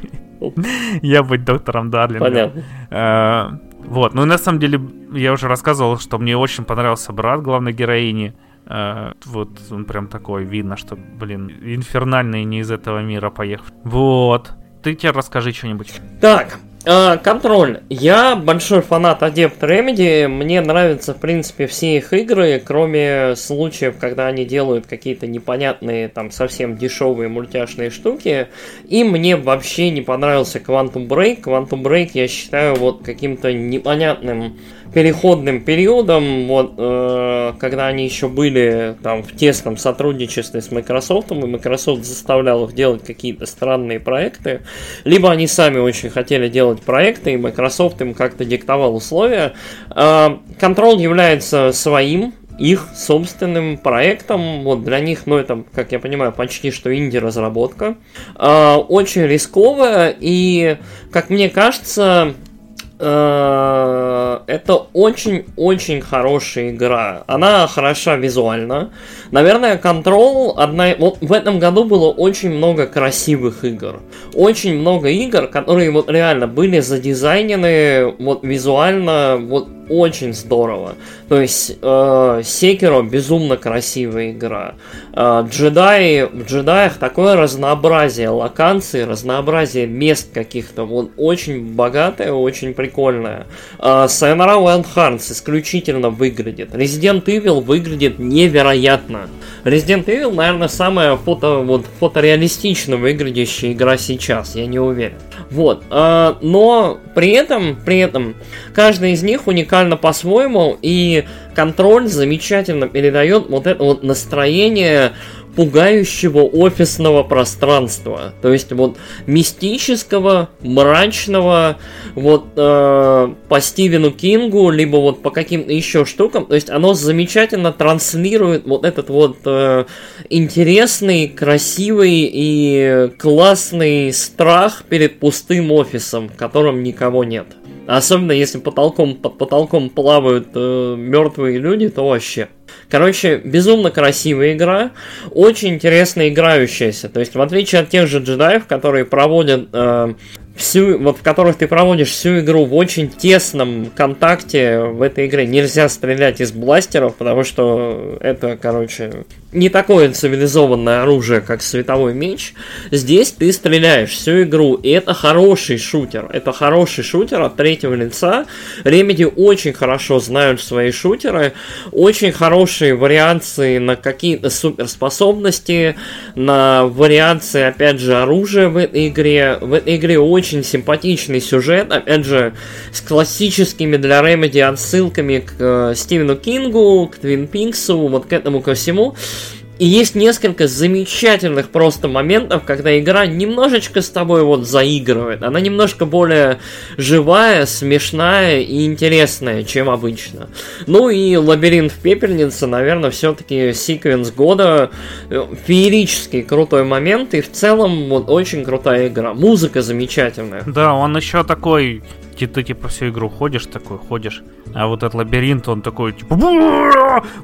Speaker 1: я быть доктором Дарлингом. Понятно. Э, вот, ну и на самом деле я уже рассказывал, что мне очень понравился брат главной героини. Uh, вот он прям такой, видно, что, блин, инфернальный не из этого мира поехал. Вот. Ты тебе расскажи что-нибудь.
Speaker 2: Так, контроль. Я большой фанат Adept Remedy. Мне нравятся, в принципе, все их игры, кроме случаев, когда они делают какие-то непонятные, там, совсем дешевые мультяшные штуки. И мне вообще не понравился Quantum Break. Quantum Break я считаю вот каким-то непонятным переходным периодом, вот, э, когда они еще были там в тесном сотрудничестве с Microsoft, и Microsoft заставлял их делать какие-то странные проекты, либо они сами очень хотели делать проекты, и Microsoft им как-то диктовал условия. Э, Control является своим, их собственным проектом. Вот для них, ну, это, как я понимаю, почти что инди-разработка. Э, очень рисковая и, как мне кажется, это очень-очень хорошая игра. Она хороша визуально. Наверное, Control одна... Вот в этом году было очень много красивых игр. Очень много игр, которые вот реально были задизайнены вот визуально вот очень здорово. То есть э, Секиро безумно красивая игра. Э, джедаи, в джедаях такое разнообразие локаций, разнообразие мест каких-то. Вот очень богатое, очень прикольное. Э, Hearts исключительно выглядит. Resident Evil выглядит невероятно. Resident Evil, наверное, самая фото, вот, фотореалистично выглядящая игра сейчас, я не уверен. Вот. Э, но при этом, при этом, каждый из них уникально по-своему, и контроль замечательно передает вот это вот настроение пугающего офисного пространства. То есть вот мистического, мрачного, вот э, по Стивену Кингу, либо вот по каким-то еще штукам. То есть оно замечательно транслирует вот этот вот э, интересный, красивый и классный страх перед пустым офисом, в котором никого нет. Особенно если потолком, под потолком плавают э, мертвые люди, то вообще. Короче, безумно красивая игра, очень интересно играющаяся. То есть, в отличие от тех же джедаев, которые проводят э, всю, вот в которых ты проводишь всю игру в очень тесном контакте в этой игре. Нельзя стрелять из бластеров, потому что это, короче, не такое цивилизованное оружие, как световой меч. Здесь ты стреляешь всю игру, и это хороший шутер. Это хороший шутер от третьего лица. Remedy очень хорошо знают свои шутеры, очень хорошие вариации на какие-то суперспособности, на вариации, опять же, оружия в этой игре. В этой игре очень симпатичный сюжет, опять же, с классическими для Remedy отсылками к э, Стивену Кингу, к Твин Пиксу, вот к этому ко всему. И есть несколько замечательных просто моментов, когда игра немножечко с тобой вот заигрывает. Она немножко более живая, смешная и интересная, чем обычно. Ну и Лабиринт в пепельнице, наверное, все-таки секвенс года. Э, феерический крутой момент. И в целом вот очень крутая игра. Музыка замечательная.
Speaker 1: Да, он еще такой ты, ты типа всю игру ходишь такой, ходишь, а вот этот лабиринт, он такой, типа,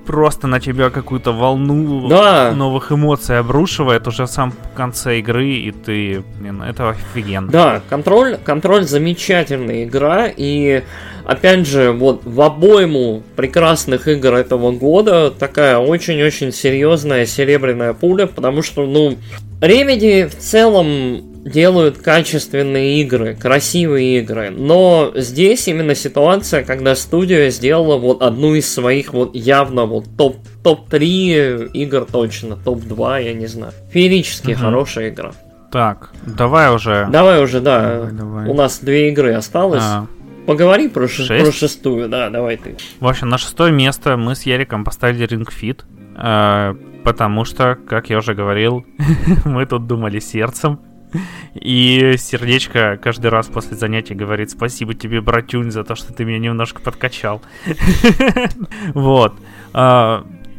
Speaker 1: просто на тебя какую-то волну
Speaker 2: Да.
Speaker 1: новых эмоций обрушивает уже в самом конце игры, и ты, блин, это офигенно.
Speaker 2: Да, контроль, контроль замечательная игра, и опять же, вот в обойму прекрасных игр этого года такая очень-очень серьезная серебряная пуля, потому что, ну, Remedy в целом делают качественные игры, красивые игры, но здесь именно ситуация, когда студия сделала вот одну из своих вот явно вот топ топ-3 игр точно, топ-2, я не знаю. Феерически
Speaker 1: Мгм.
Speaker 2: хорошая игра.
Speaker 1: Так, давай уже.
Speaker 2: Давай уже, да.
Speaker 1: Давай, давай.
Speaker 2: У нас две игры осталось.
Speaker 1: А,
Speaker 2: Поговори про,
Speaker 1: Шесть?
Speaker 2: про шестую, да, давай ты.
Speaker 1: В общем, на шестое место мы с Яриком поставили Ring Fit, э, потому что, как я уже говорил, мы тут думали сердцем. И сердечко каждый раз после занятий говорит спасибо тебе, братюнь, за то, что ты меня немножко подкачал. Вот.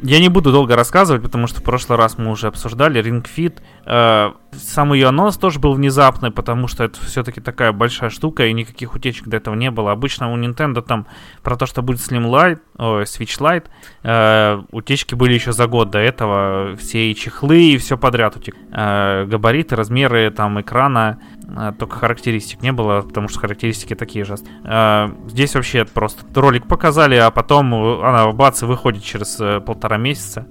Speaker 1: Я не буду долго рассказывать, потому что в прошлый раз мы уже обсуждали Ring Fit. Э, Сам ее анонс тоже был внезапный, потому что это все-таки такая большая штука, и никаких утечек до этого не было. Обычно у Nintendo там про то, что будет Slim Lite, ой, Switch Lite, э, утечки были еще за год до этого. Все и чехлы, и все подряд утек. Э, Габариты, размеры там экрана, э, только характеристик не было, потому что характеристики такие же. Э, Здесь вообще просто ролик показали, а потом э, она бац и выходит через э, полтора месяца.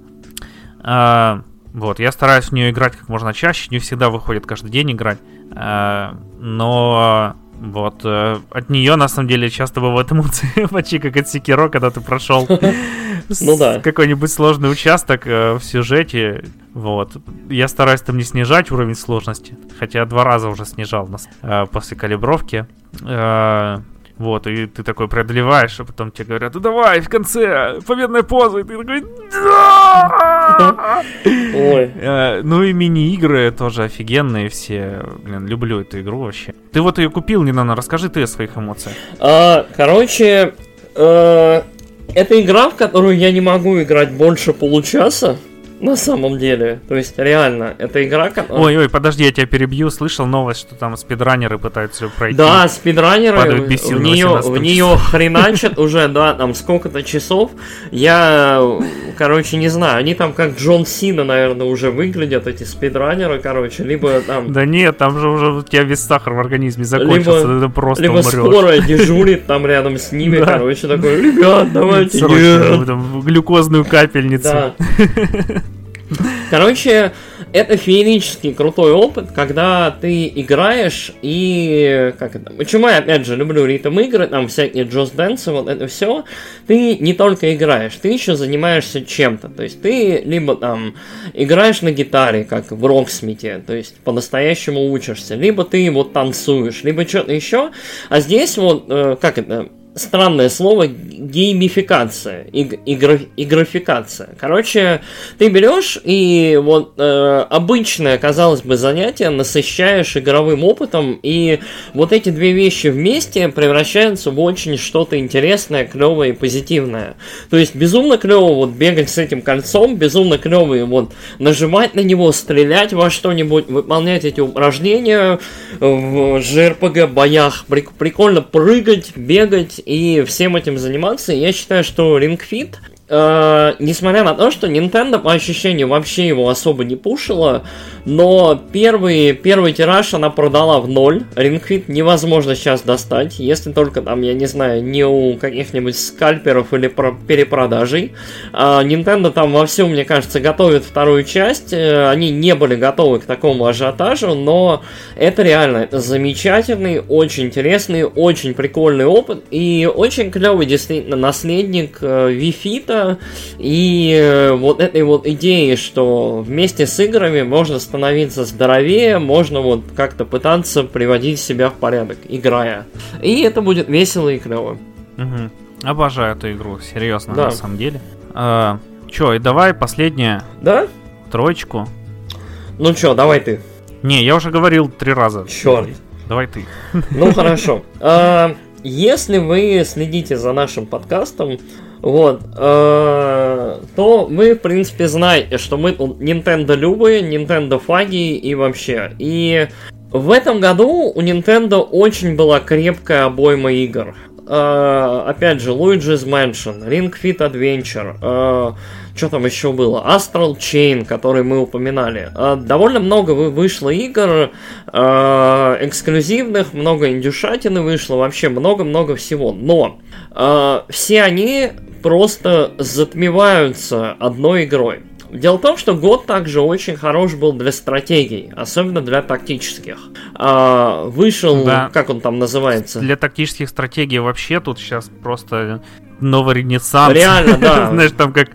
Speaker 1: А, Вот, я стараюсь в нее играть как можно чаще, не всегда выходит каждый день играть. А, Но вот э, от нее на самом деле часто бывают эмоции, почти как от Секиро, когда ты прошел
Speaker 2: Ну да.
Speaker 1: какой-нибудь сложный участок э, в сюжете. Вот. Я стараюсь там не снижать уровень сложности, хотя два раза уже снижал нас э, после калибровки. Э, Вот, и ты такой преодолеваешь, а потом тебе говорят, ну давай, в конце, победная поза, и ты такой!
Speaker 2: Ой.
Speaker 1: Э, Ну и мини-игры тоже офигенные все. Блин, люблю эту игру вообще. Ты вот ее купил, Нинана, расскажи ты о своих эмоциях.
Speaker 2: А, короче, э, это игра, в которую я не могу играть больше получаса. На самом деле. То есть, реально, это игра, которая...
Speaker 1: Ой-ой, подожди, я тебя перебью. Слышал новость, что там спидранеры пытаются пройти.
Speaker 2: Да, спидранеры в нее,
Speaker 1: 18
Speaker 2: в нее хреначат уже, да, там сколько-то часов. Я, короче, не знаю, они там как Джон Сина, наверное, уже выглядят, эти спидранеры, короче, либо там...
Speaker 1: Да нет, там же уже у тебя весь сахар в организме закончился,
Speaker 2: Либо-
Speaker 1: ты просто
Speaker 2: Либо
Speaker 1: умрешь.
Speaker 2: скорая дежурит там рядом с ними, короче, такой, ребят, давайте,
Speaker 1: Срочно,
Speaker 2: нет».
Speaker 1: ну, глюкозную капельницу.
Speaker 2: Короче, это феерический крутой опыт, когда ты играешь и... Как это? Почему я, опять же, люблю ритм игры, там всякие Джоз Дэнсы, вот это все. Ты не только играешь, ты еще занимаешься чем-то. То есть ты либо там играешь на гитаре, как в Роксмите, то есть по-настоящему учишься, либо ты вот танцуешь, либо что-то еще. А здесь вот, э, как это, странное слово геймификация, иг- игра- игрофикация. Короче, ты берешь и вот э, обычное, казалось бы, занятие насыщаешь игровым опытом, и вот эти две вещи вместе превращаются в очень что-то интересное, клевое и позитивное. То есть безумно клево вот бегать с этим кольцом, безумно клево и вот нажимать на него, стрелять во что-нибудь, выполнять эти упражнения в JRPG боях, Прик- прикольно прыгать, бегать и всем этим заниматься. Я считаю, что Ring Fit э, несмотря на то, что Nintendo по ощущению вообще его особо не пушила, но первый, первый тираж она продала в ноль. Fit невозможно сейчас достать, если только там, я не знаю, не у каких-нибудь скальперов или про- перепродажей. А Nintendo там вовсю, мне кажется, готовит вторую часть. Э, Они не были готовы к такому ажиотажу, но это реально, это замечательный, очень интересный, очень прикольный опыт и очень клевый действительно наследник э, Вифита и э, вот этой вот идеи, что вместе с играми можно становиться здоровее, можно вот как-то пытаться приводить себя в порядок, играя. И это будет весело и клево.
Speaker 1: Мгм. Обожаю эту игру, серьезно,
Speaker 2: Да.
Speaker 1: на самом деле. А, Че, и давай последнюю
Speaker 2: Да?
Speaker 1: троечку.
Speaker 2: Ну чё, давай ты.
Speaker 1: Не, я уже говорил три раза.
Speaker 2: Черт.
Speaker 1: Давай ты.
Speaker 2: Ну хорошо. А, Если вы следите за нашим подкастом, вот, э, то вы, в принципе, знаете, что мы Nintendo любые, Nintendo фаги и вообще. И В этом году у Nintendo очень была крепкая обойма игр. Uh, опять же, Luigi's Mansion, Ring Fit Adventure, uh, что там еще было? Astral Chain, который мы упоминали. Довольно много вышло игр эксклюзивных, много индюшатины вышло, вообще много-много всего. Но все они просто затмеваются одной игрой. Дело в том, что год также очень хорош был для стратегий, особенно для тактических. А, вышел, да. как он там называется?
Speaker 1: Для тактических стратегий вообще тут сейчас просто новый ренессанс.
Speaker 2: Реально, да.
Speaker 1: Знаешь, там как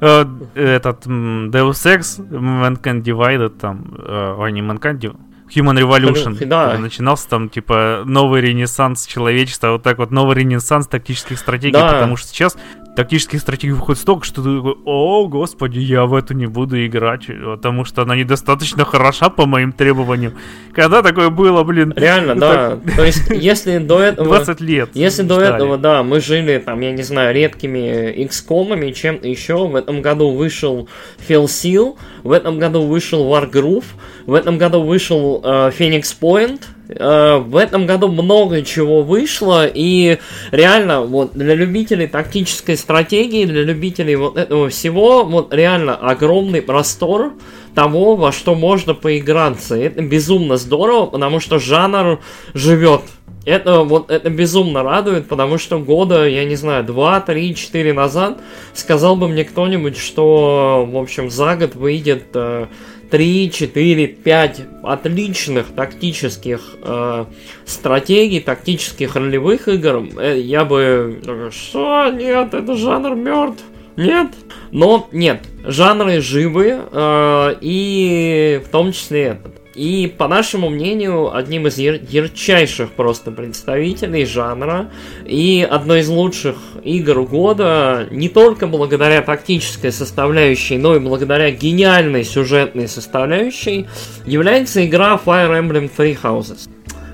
Speaker 1: э, этот Deus Ex, Mankind Divided, там, э, ой, не Mankind Human Revolution. Да. Начинался там, типа, новый ренессанс человечества, вот так вот, новый ренессанс тактических стратегий, да. потому что сейчас тактических стратегий выходит столько, что ты такой, о, господи, я в эту не буду играть, потому что она недостаточно хороша по моим требованиям. Когда такое было, блин?
Speaker 2: Реально, ну, да. То есть, если до этого...
Speaker 1: 20 лет.
Speaker 2: Если до этого, да, мы жили, там, я не знаю, редкими XCOM, чем-то еще, в этом году вышел Phil Seal, в этом году вышел Wargroove, в этом году вышел э, Phoenix Point, в этом году много чего вышло, и реально, вот, для любителей тактической стратегии, для любителей вот этого всего, вот, реально огромный простор того, во что можно поиграться. Это безумно здорово, потому что жанр живет. Это вот это безумно радует, потому что года, я не знаю, 2, 3, 4 назад сказал бы мне кто-нибудь, что, в общем, за год выйдет э, 3, 4, 5 отличных тактических э, стратегий, тактических ролевых игр, э, я бы... Что? Нет, это жанр мертв. Нет. Но нет, жанры живы, э, и в том числе этот. И, по нашему мнению, одним из яр- ярчайших просто представителей жанра и одной из лучших игр года не только благодаря тактической составляющей, но и благодаря гениальной сюжетной составляющей является игра Fire Emblem Three Houses,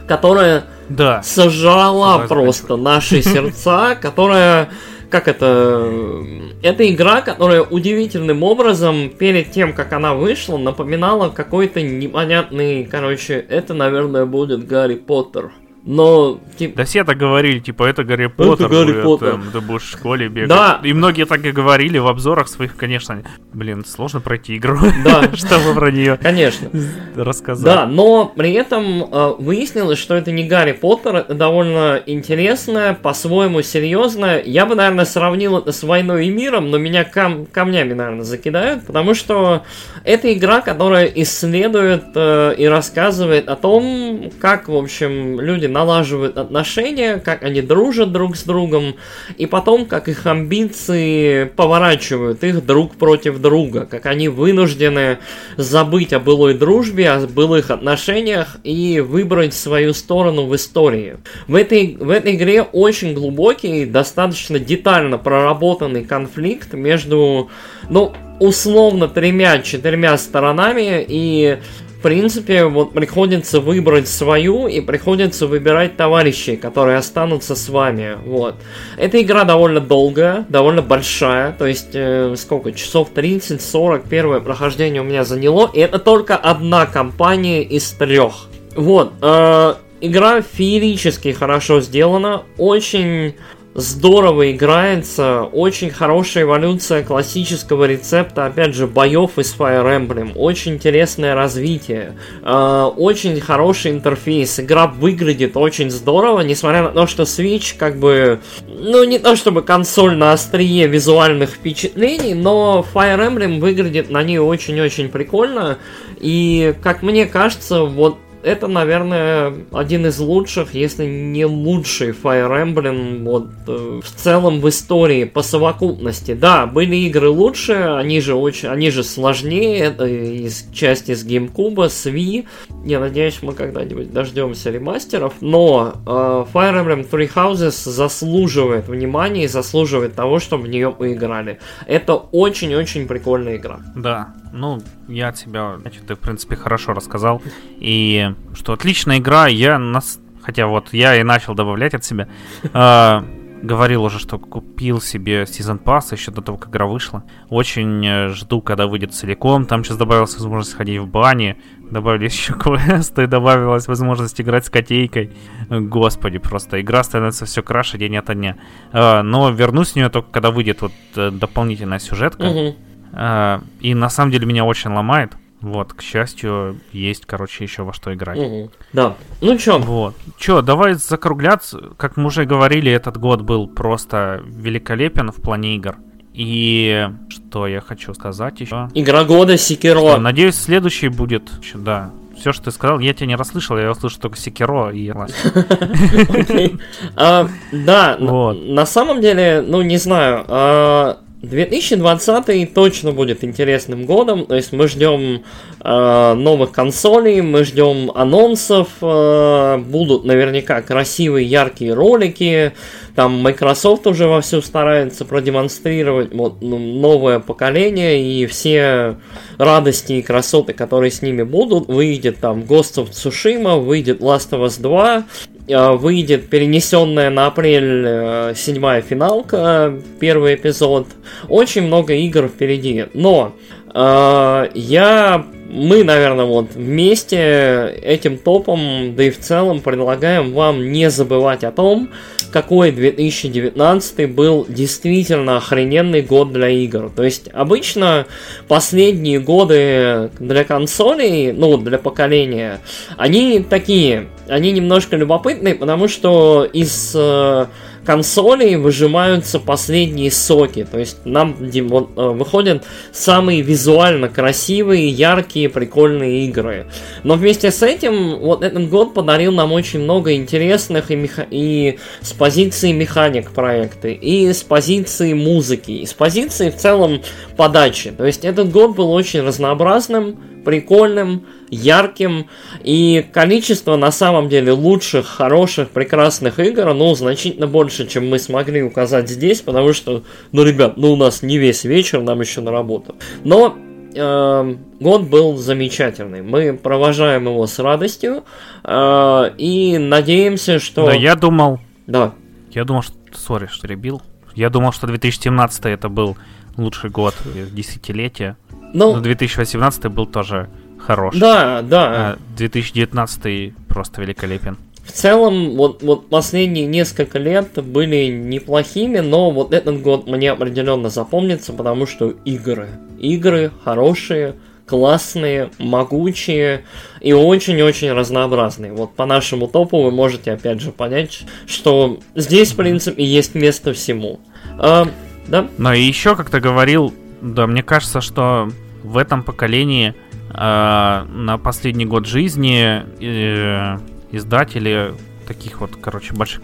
Speaker 2: которая
Speaker 1: да.
Speaker 2: сожрала просто наши сердца, которая как это... Это игра, которая удивительным образом, перед тем, как она вышла, напоминала какой-то непонятный... Короче, это, наверное, будет Гарри Поттер. Но,
Speaker 1: типа... Да все так говорили, типа, это Гарри Поттер, это Гарри Поттер. Там, ты будешь в школе бегать. Да. И многие так и говорили в обзорах своих, конечно. Блин, сложно пройти игру, да. чтобы про нее
Speaker 2: конечно.
Speaker 1: рассказать.
Speaker 2: Да, но при этом э, выяснилось, что это не Гарри Поттер, это довольно интересное, по-своему серьезное. Я бы, наверное, сравнил это с Войной и миром, но меня кам- камнями, наверное, закидают, потому что это игра, которая исследует э, и рассказывает о том, как, в общем, люди налаживают отношения, как они дружат друг с другом, и потом, как их амбиции поворачивают их друг против друга, как они вынуждены забыть о былой дружбе, о былых отношениях и выбрать свою сторону в истории. В этой, в этой игре очень глубокий, достаточно детально проработанный конфликт между, ну, условно тремя-четырьмя сторонами, и принципе, вот приходится выбрать свою и приходится выбирать товарищей, которые останутся с вами. Вот. Эта игра довольно долгая, довольно большая, то есть э, сколько, часов 30-40 первое прохождение у меня заняло, и это только одна компания из трех. Вот, э, игра феерически хорошо сделана, очень здорово играется, очень хорошая эволюция классического рецепта, опять же, боев из Fire Emblem, очень интересное развитие, э, очень хороший интерфейс, игра выглядит очень здорово, несмотря на то, что Switch как бы, ну не то чтобы консоль на острие визуальных впечатлений, но Fire Emblem выглядит на ней очень-очень прикольно, и как мне кажется, вот это, наверное, один из лучших, если не лучший Fire Emblem вот, э, в целом в истории по совокупности. Да, были игры лучше, они же очень, они же сложнее, это из части с GameCube, с Wii. Я надеюсь, мы когда-нибудь дождемся ремастеров, но э, Fire Emblem Three Houses заслуживает внимания и заслуживает того, чтобы в нее поиграли. Это очень-очень прикольная игра.
Speaker 1: Да, ну, я от себя, значит, ты, в принципе, хорошо рассказал. И что отличная игра, я нас... Хотя вот я и начал добавлять от себя. А, говорил уже, что купил себе Season Pass еще до того, как игра вышла. Очень э, жду, когда выйдет целиком. Там сейчас добавилась возможность ходить в бане, добавились еще квесты, добавилась возможность играть с котейкой. Господи, просто игра становится все краше день ото дня. А, но вернусь с нее только когда выйдет вот э, дополнительная сюжетка.
Speaker 2: Мгм.
Speaker 1: А, И на самом деле меня очень ломает. Вот, к счастью, есть, короче, еще во что играть.
Speaker 2: Мгм. Да. Ну чё,
Speaker 1: Вот. Че, давай закругляться. Как мы уже говорили, этот год был просто великолепен в плане игр. И что я хочу сказать еще?
Speaker 2: игра года Секиро.
Speaker 1: Надеюсь, следующий будет. Чё, Да. Все, что ты сказал, я тебя не расслышал, я услышал только Секиро и.
Speaker 2: А, Да, на самом деле, ну не знаю, а, 2020 точно будет интересным годом, то есть мы ждем а, новых консолей, мы ждем анонсов, а, будут наверняка красивые, яркие ролики, там Microsoft уже вовсю старается продемонстрировать вот, ну, новое поколение и все радости и красоты, которые с ними будут. Выйдет там Ghost of Tsushima, выйдет Last of Us 2, э, выйдет перенесенная на апрель э, седьмая финалка, первый эпизод. Очень много игр впереди. Но э, я мы, наверное, вот вместе этим топом, да и в целом предлагаем вам не забывать о том, какой 2019 был действительно охрененный год для игр. То есть обычно последние годы для консолей, ну для поколения, они такие, они немножко любопытные, потому что из э, консолей выжимаются последние соки. То есть нам э, выходят самые визуально красивые, яркие, прикольные игры. Но вместе с этим вот этот год подарил нам очень много интересных и, меха- и с позиции механик проекты, и с позиции музыки, и с позиции в целом подачи. То есть этот год был очень разнообразным, прикольным, ярким, и количество на самом деле лучших, хороших, прекрасных игр, ну, значительно больше, чем мы смогли указать здесь, потому что, ну, ребят, ну, у нас не весь вечер, нам еще на работу. Но э, год был замечательный. Мы провожаем его с радостью э, и надеемся, что...
Speaker 1: Да, я думал,
Speaker 2: Да.
Speaker 1: я думал, что... Сори, что перебил. Я думал, что 2017 это был лучший год десятилетия.
Speaker 2: Ну,
Speaker 1: Но 2018 был тоже хорош.
Speaker 2: да, да.
Speaker 1: А 2019 просто великолепен.
Speaker 2: В целом, вот, вот последние несколько лет были неплохими, но вот этот год мне определенно запомнится, потому что игры. Игры хорошие, классные, могучие и очень-очень разнообразные. Вот по нашему топу вы можете опять же понять, что здесь, в принципе, есть место всему. А, да?
Speaker 1: Но и еще, как ты говорил, да, мне кажется, что в этом поколении на последний год жизни э, издатели таких вот, короче, больших...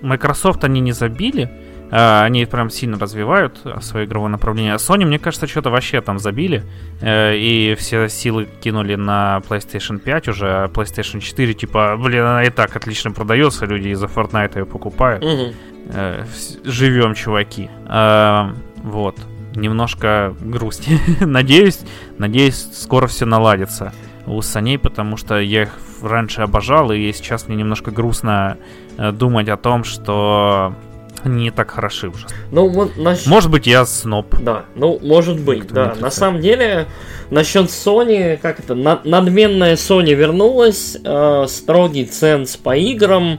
Speaker 1: Microsoft они не забили, э, они прям сильно развивают э, свое игровое направление. А Sony, мне кажется, что-то вообще там забили, э, и все силы кинули на PlayStation 5 уже, а PlayStation 4, типа, блин, она и так отлично продается, люди из-за Fortnite ее покупают.
Speaker 2: Мгм.
Speaker 1: Э, живем, чуваки. А, вот. Немножко грустнее. надеюсь, надеюсь, скоро все наладится у саней, потому что я их раньше обожал, и сейчас мне немножко грустно э, думать о том, что не так хороши уже.
Speaker 2: Ну, вот наш...
Speaker 1: Может быть, я сноб.
Speaker 2: Да, ну, может быть,
Speaker 1: не
Speaker 2: да. На самом деле, насчет Sony, как это, на- надменная Sony вернулась, э, строгий ценз по играм, э,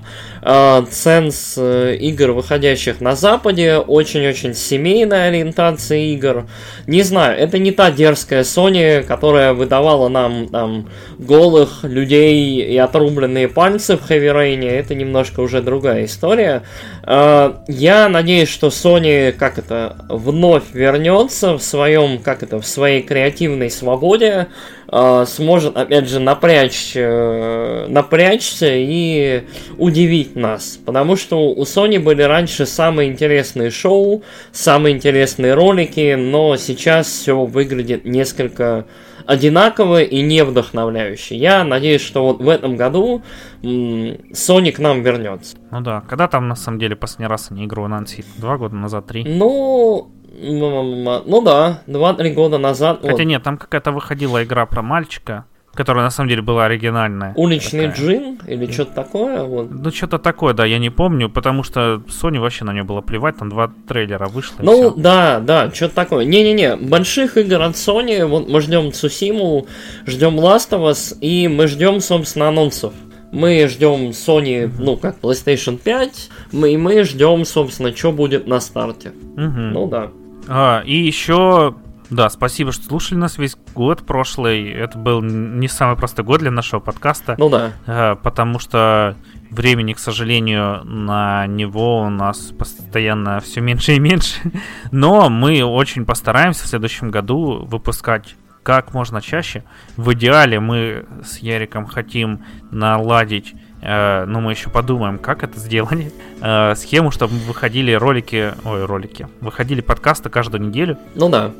Speaker 2: ценз э, игр, выходящих на Западе, очень-очень семейная ориентация игр. Не знаю, это не та дерзкая Sony, которая выдавала нам там голых людей и отрубленные пальцы в Heavy Rain, это немножко уже другая история. Э, Я надеюсь, что Sony, как это, вновь вернется в своем, как это, в своей креативной свободе, э, сможет, опять же, напрячь, э, напрячься и удивить нас. Потому что у Sony были раньше самые интересные шоу, самые интересные ролики, но сейчас все выглядит несколько одинаково и не вдохновляюще. Я надеюсь, что вот в этом году Sony к нам вернется.
Speaker 1: Ну да, когда там на самом деле последний раз они игру анонсировали? Два года назад, три?
Speaker 2: Ну, ну да, 2-3 года назад.
Speaker 1: Хотя
Speaker 2: вот.
Speaker 1: нет, там какая-то выходила игра про мальчика. которая на самом деле была оригинальная.
Speaker 2: Уличный
Speaker 1: такая.
Speaker 2: джин или что-то такое. Вот.
Speaker 1: Ну, что-то такое, да, я не помню, потому что Sony вообще на нее было плевать, там два трейлера вышло.
Speaker 2: Ну,
Speaker 1: всё.
Speaker 2: да, да, что-то такое. Не-не-не, больших игр от Sony, вот мы ждем Цусиму, ждем Last of Us, и мы ждем, собственно, анонсов. Мы ждем Sony, ну, как PlayStation 5, мы, и мы ждем, собственно, что будет на старте.
Speaker 1: Мгм.
Speaker 2: Ну да.
Speaker 1: А, и еще, да, спасибо, что слушали нас весь год прошлый. Это был не самый простой год для нашего подкаста,
Speaker 2: Ну да.
Speaker 1: а, потому что времени, к сожалению, на него у нас постоянно все меньше и меньше. Но мы очень постараемся в следующем году выпускать как можно чаще. В идеале мы с Яриком хотим наладить, э, ну мы еще подумаем, как это сделать, э, схему, чтобы выходили ролики, ой, ролики, выходили подкасты каждую неделю.
Speaker 2: Ну да.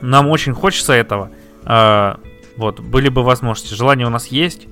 Speaker 1: Нам очень хочется этого. Э, вот, были бы возможности. Желание у нас есть,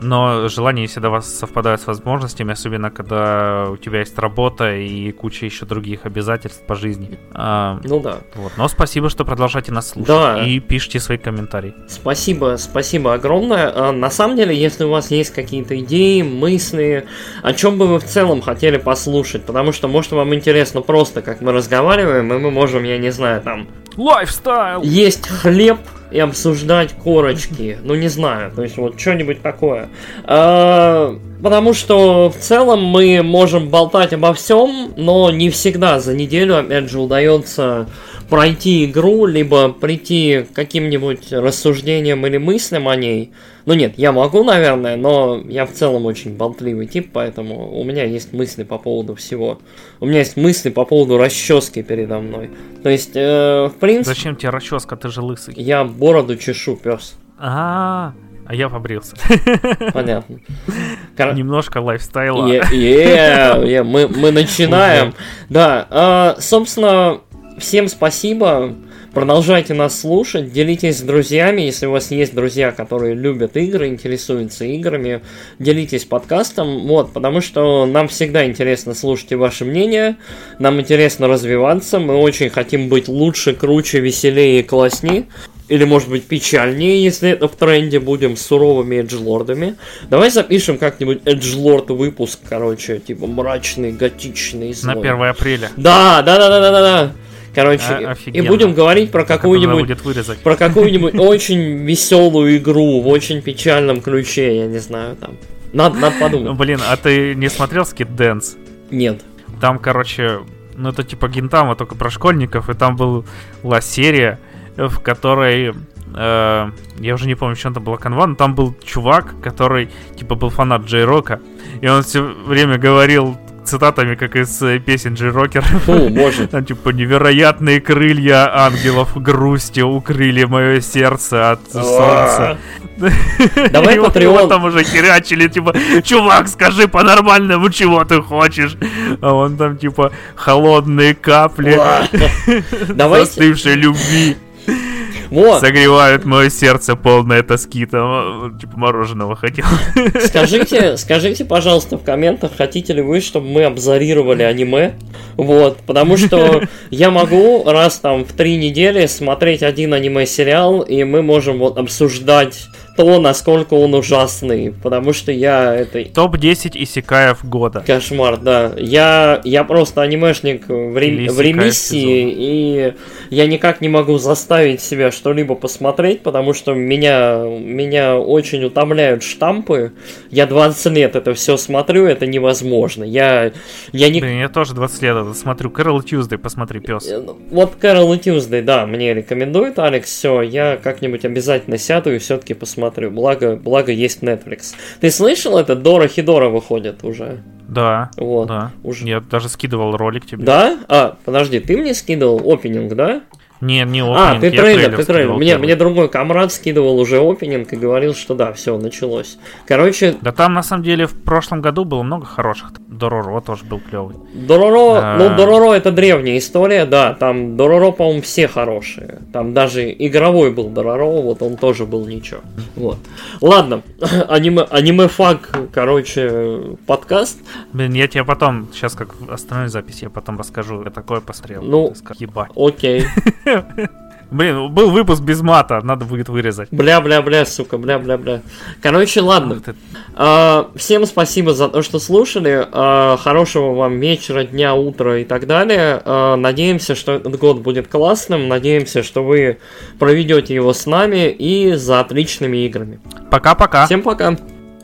Speaker 1: но желания всегда вас совпадают с возможностями, особенно когда у тебя есть работа и куча еще других обязательств по жизни. Э,
Speaker 2: Ну да.
Speaker 1: вот. Но спасибо, что продолжаете нас слушать
Speaker 2: Да.
Speaker 1: и пишите свои комментарии.
Speaker 2: Спасибо, спасибо огромное. А, На самом деле, если у вас есть какие-то идеи, мысли, о чем бы вы в целом хотели послушать, потому что, может, вам интересно просто, как мы разговариваем, и мы можем, я не знаю, там,
Speaker 1: Lifestyle!
Speaker 2: есть хлеб и обсуждать корочки. Ну, не знаю, то есть вот что-нибудь такое. А, Потому что в целом мы можем болтать обо всем, но не всегда за неделю, опять же, удается пройти игру, либо прийти к каким-нибудь рассуждениям или мыслям о ней. Ну нет, я могу, наверное, но я в целом очень болтливый тип, поэтому у меня есть мысли по поводу всего. У меня есть мысли по поводу расчески передо мной. То есть, э, в принципе,
Speaker 1: Зачем тебе расческа, ты же лысый.
Speaker 2: я бороду чешу, пес.
Speaker 1: А, а я побрился.
Speaker 2: Понятно. Кор-
Speaker 1: Немножко лайфстайла.
Speaker 2: Е- е- е, мы, мы начинаем. Да, а, собственно, всем спасибо. Продолжайте нас слушать, делитесь с друзьями, если у вас есть друзья, которые любят игры, интересуются играми, делитесь подкастом, вот, потому что нам всегда интересно слушать и ваше мнение, нам интересно развиваться, мы очень хотим быть лучше, круче, веселее и класснее, или, может быть, печальнее, если это в тренде, будем суровыми эджлордами. Давай запишем как-нибудь эджлорд выпуск, короче, типа мрачный, готичный,
Speaker 1: На
Speaker 2: злой.
Speaker 1: 1 апреля.
Speaker 2: Да, да, да, да, да, да, да. Короче,
Speaker 1: А,
Speaker 2: и будем говорить про какую-нибудь про какую-нибудь очень веселую игру в очень печальном ключе, я не знаю, там. Надо, надо подумать.
Speaker 1: блин, а ты не смотрел Skid Dance?
Speaker 2: Нет.
Speaker 1: Там, короче, ну это типа Гинтама, только про школьников, и там была серия, в которой... э, я уже не помню, чем там была канва, но там был чувак, который, типа, был фанат Джей Рока, и он все время говорил цитатами, как из э, песен Джей Рокера.
Speaker 2: Фу, боже.
Speaker 1: Там, типа, невероятные крылья ангелов грустью укрыли мое сердце от солнца.
Speaker 2: Давай
Speaker 1: вот его там уже херячили, типа, чувак, скажи по-нормальному, чего ты хочешь. А он там, типа, холодные капли застывшей любви
Speaker 2: Вот,
Speaker 1: согревают мое сердце, полное тоски. Там, типа, мороженого хотел.
Speaker 2: скажите, скажите, пожалуйста, в комментах, хотите ли вы, чтобы мы обзорировали аниме? Вот, потому что я могу раз там в три недели смотреть один аниме-сериал, и мы можем вот обсуждать то, насколько он ужасный, потому что я это
Speaker 1: Топ-10 исекаев года.
Speaker 2: Кошмар, да. Я, я просто анимешник в, ре- в ремиссии, и я никак не могу заставить себя что-либо посмотреть, потому что меня, меня очень утомляют штампы. Я 20 лет это все смотрю, это невозможно. Я, я не...
Speaker 1: Блин, я тоже 20 лет это смотрю. Кэрол Тьюздей, посмотри, пес.
Speaker 2: Вот Кэрол Тьюздей, да, мне рекомендует Алекс, все, я как-нибудь обязательно сяду и все-таки посмотрю. Благо, благо есть Netflix. Ты слышал это? Дора Хидора выходит уже.
Speaker 1: Да,
Speaker 2: Вот.
Speaker 1: да.
Speaker 2: Уже.
Speaker 1: Я даже скидывал ролик тебе.
Speaker 2: Да? А, подожди, ты мне скидывал опенинг, да?
Speaker 1: Не, не
Speaker 2: а,
Speaker 1: опенинг,
Speaker 2: ты
Speaker 1: я
Speaker 2: трейлер, ты трейлер. Мне, мне другой комрад скидывал уже опенинг и говорил, что да, все, началось. Короче,
Speaker 1: Да там на самом деле в прошлом году было много хороших. Дороро тоже был клевый.
Speaker 2: Дороро,
Speaker 1: А.
Speaker 2: ну Дороро это древняя история, да, там Дороро, по-моему, все хорошие. Там даже игровой был Дороро, вот он тоже был ничего. Вот. Ладно, аниме, аниме фак, короче, подкаст.
Speaker 1: Блин, я тебе потом, сейчас как остановлю запись, я потом расскажу. Я такое посмотрел.
Speaker 2: Ну,
Speaker 1: ебать.
Speaker 2: Окей.
Speaker 1: Блин, был выпуск без мата, надо будет вырезать.
Speaker 2: Бля-бля-бля, сука, бля-бля-бля. Короче, ладно. А, всем спасибо за то, что слушали. А, хорошего вам вечера, дня, утра и так далее. А, надеемся, что этот год будет классным. Надеемся, что вы проведете его с нами и за отличными играми.
Speaker 1: Пока-пока.
Speaker 2: Всем пока.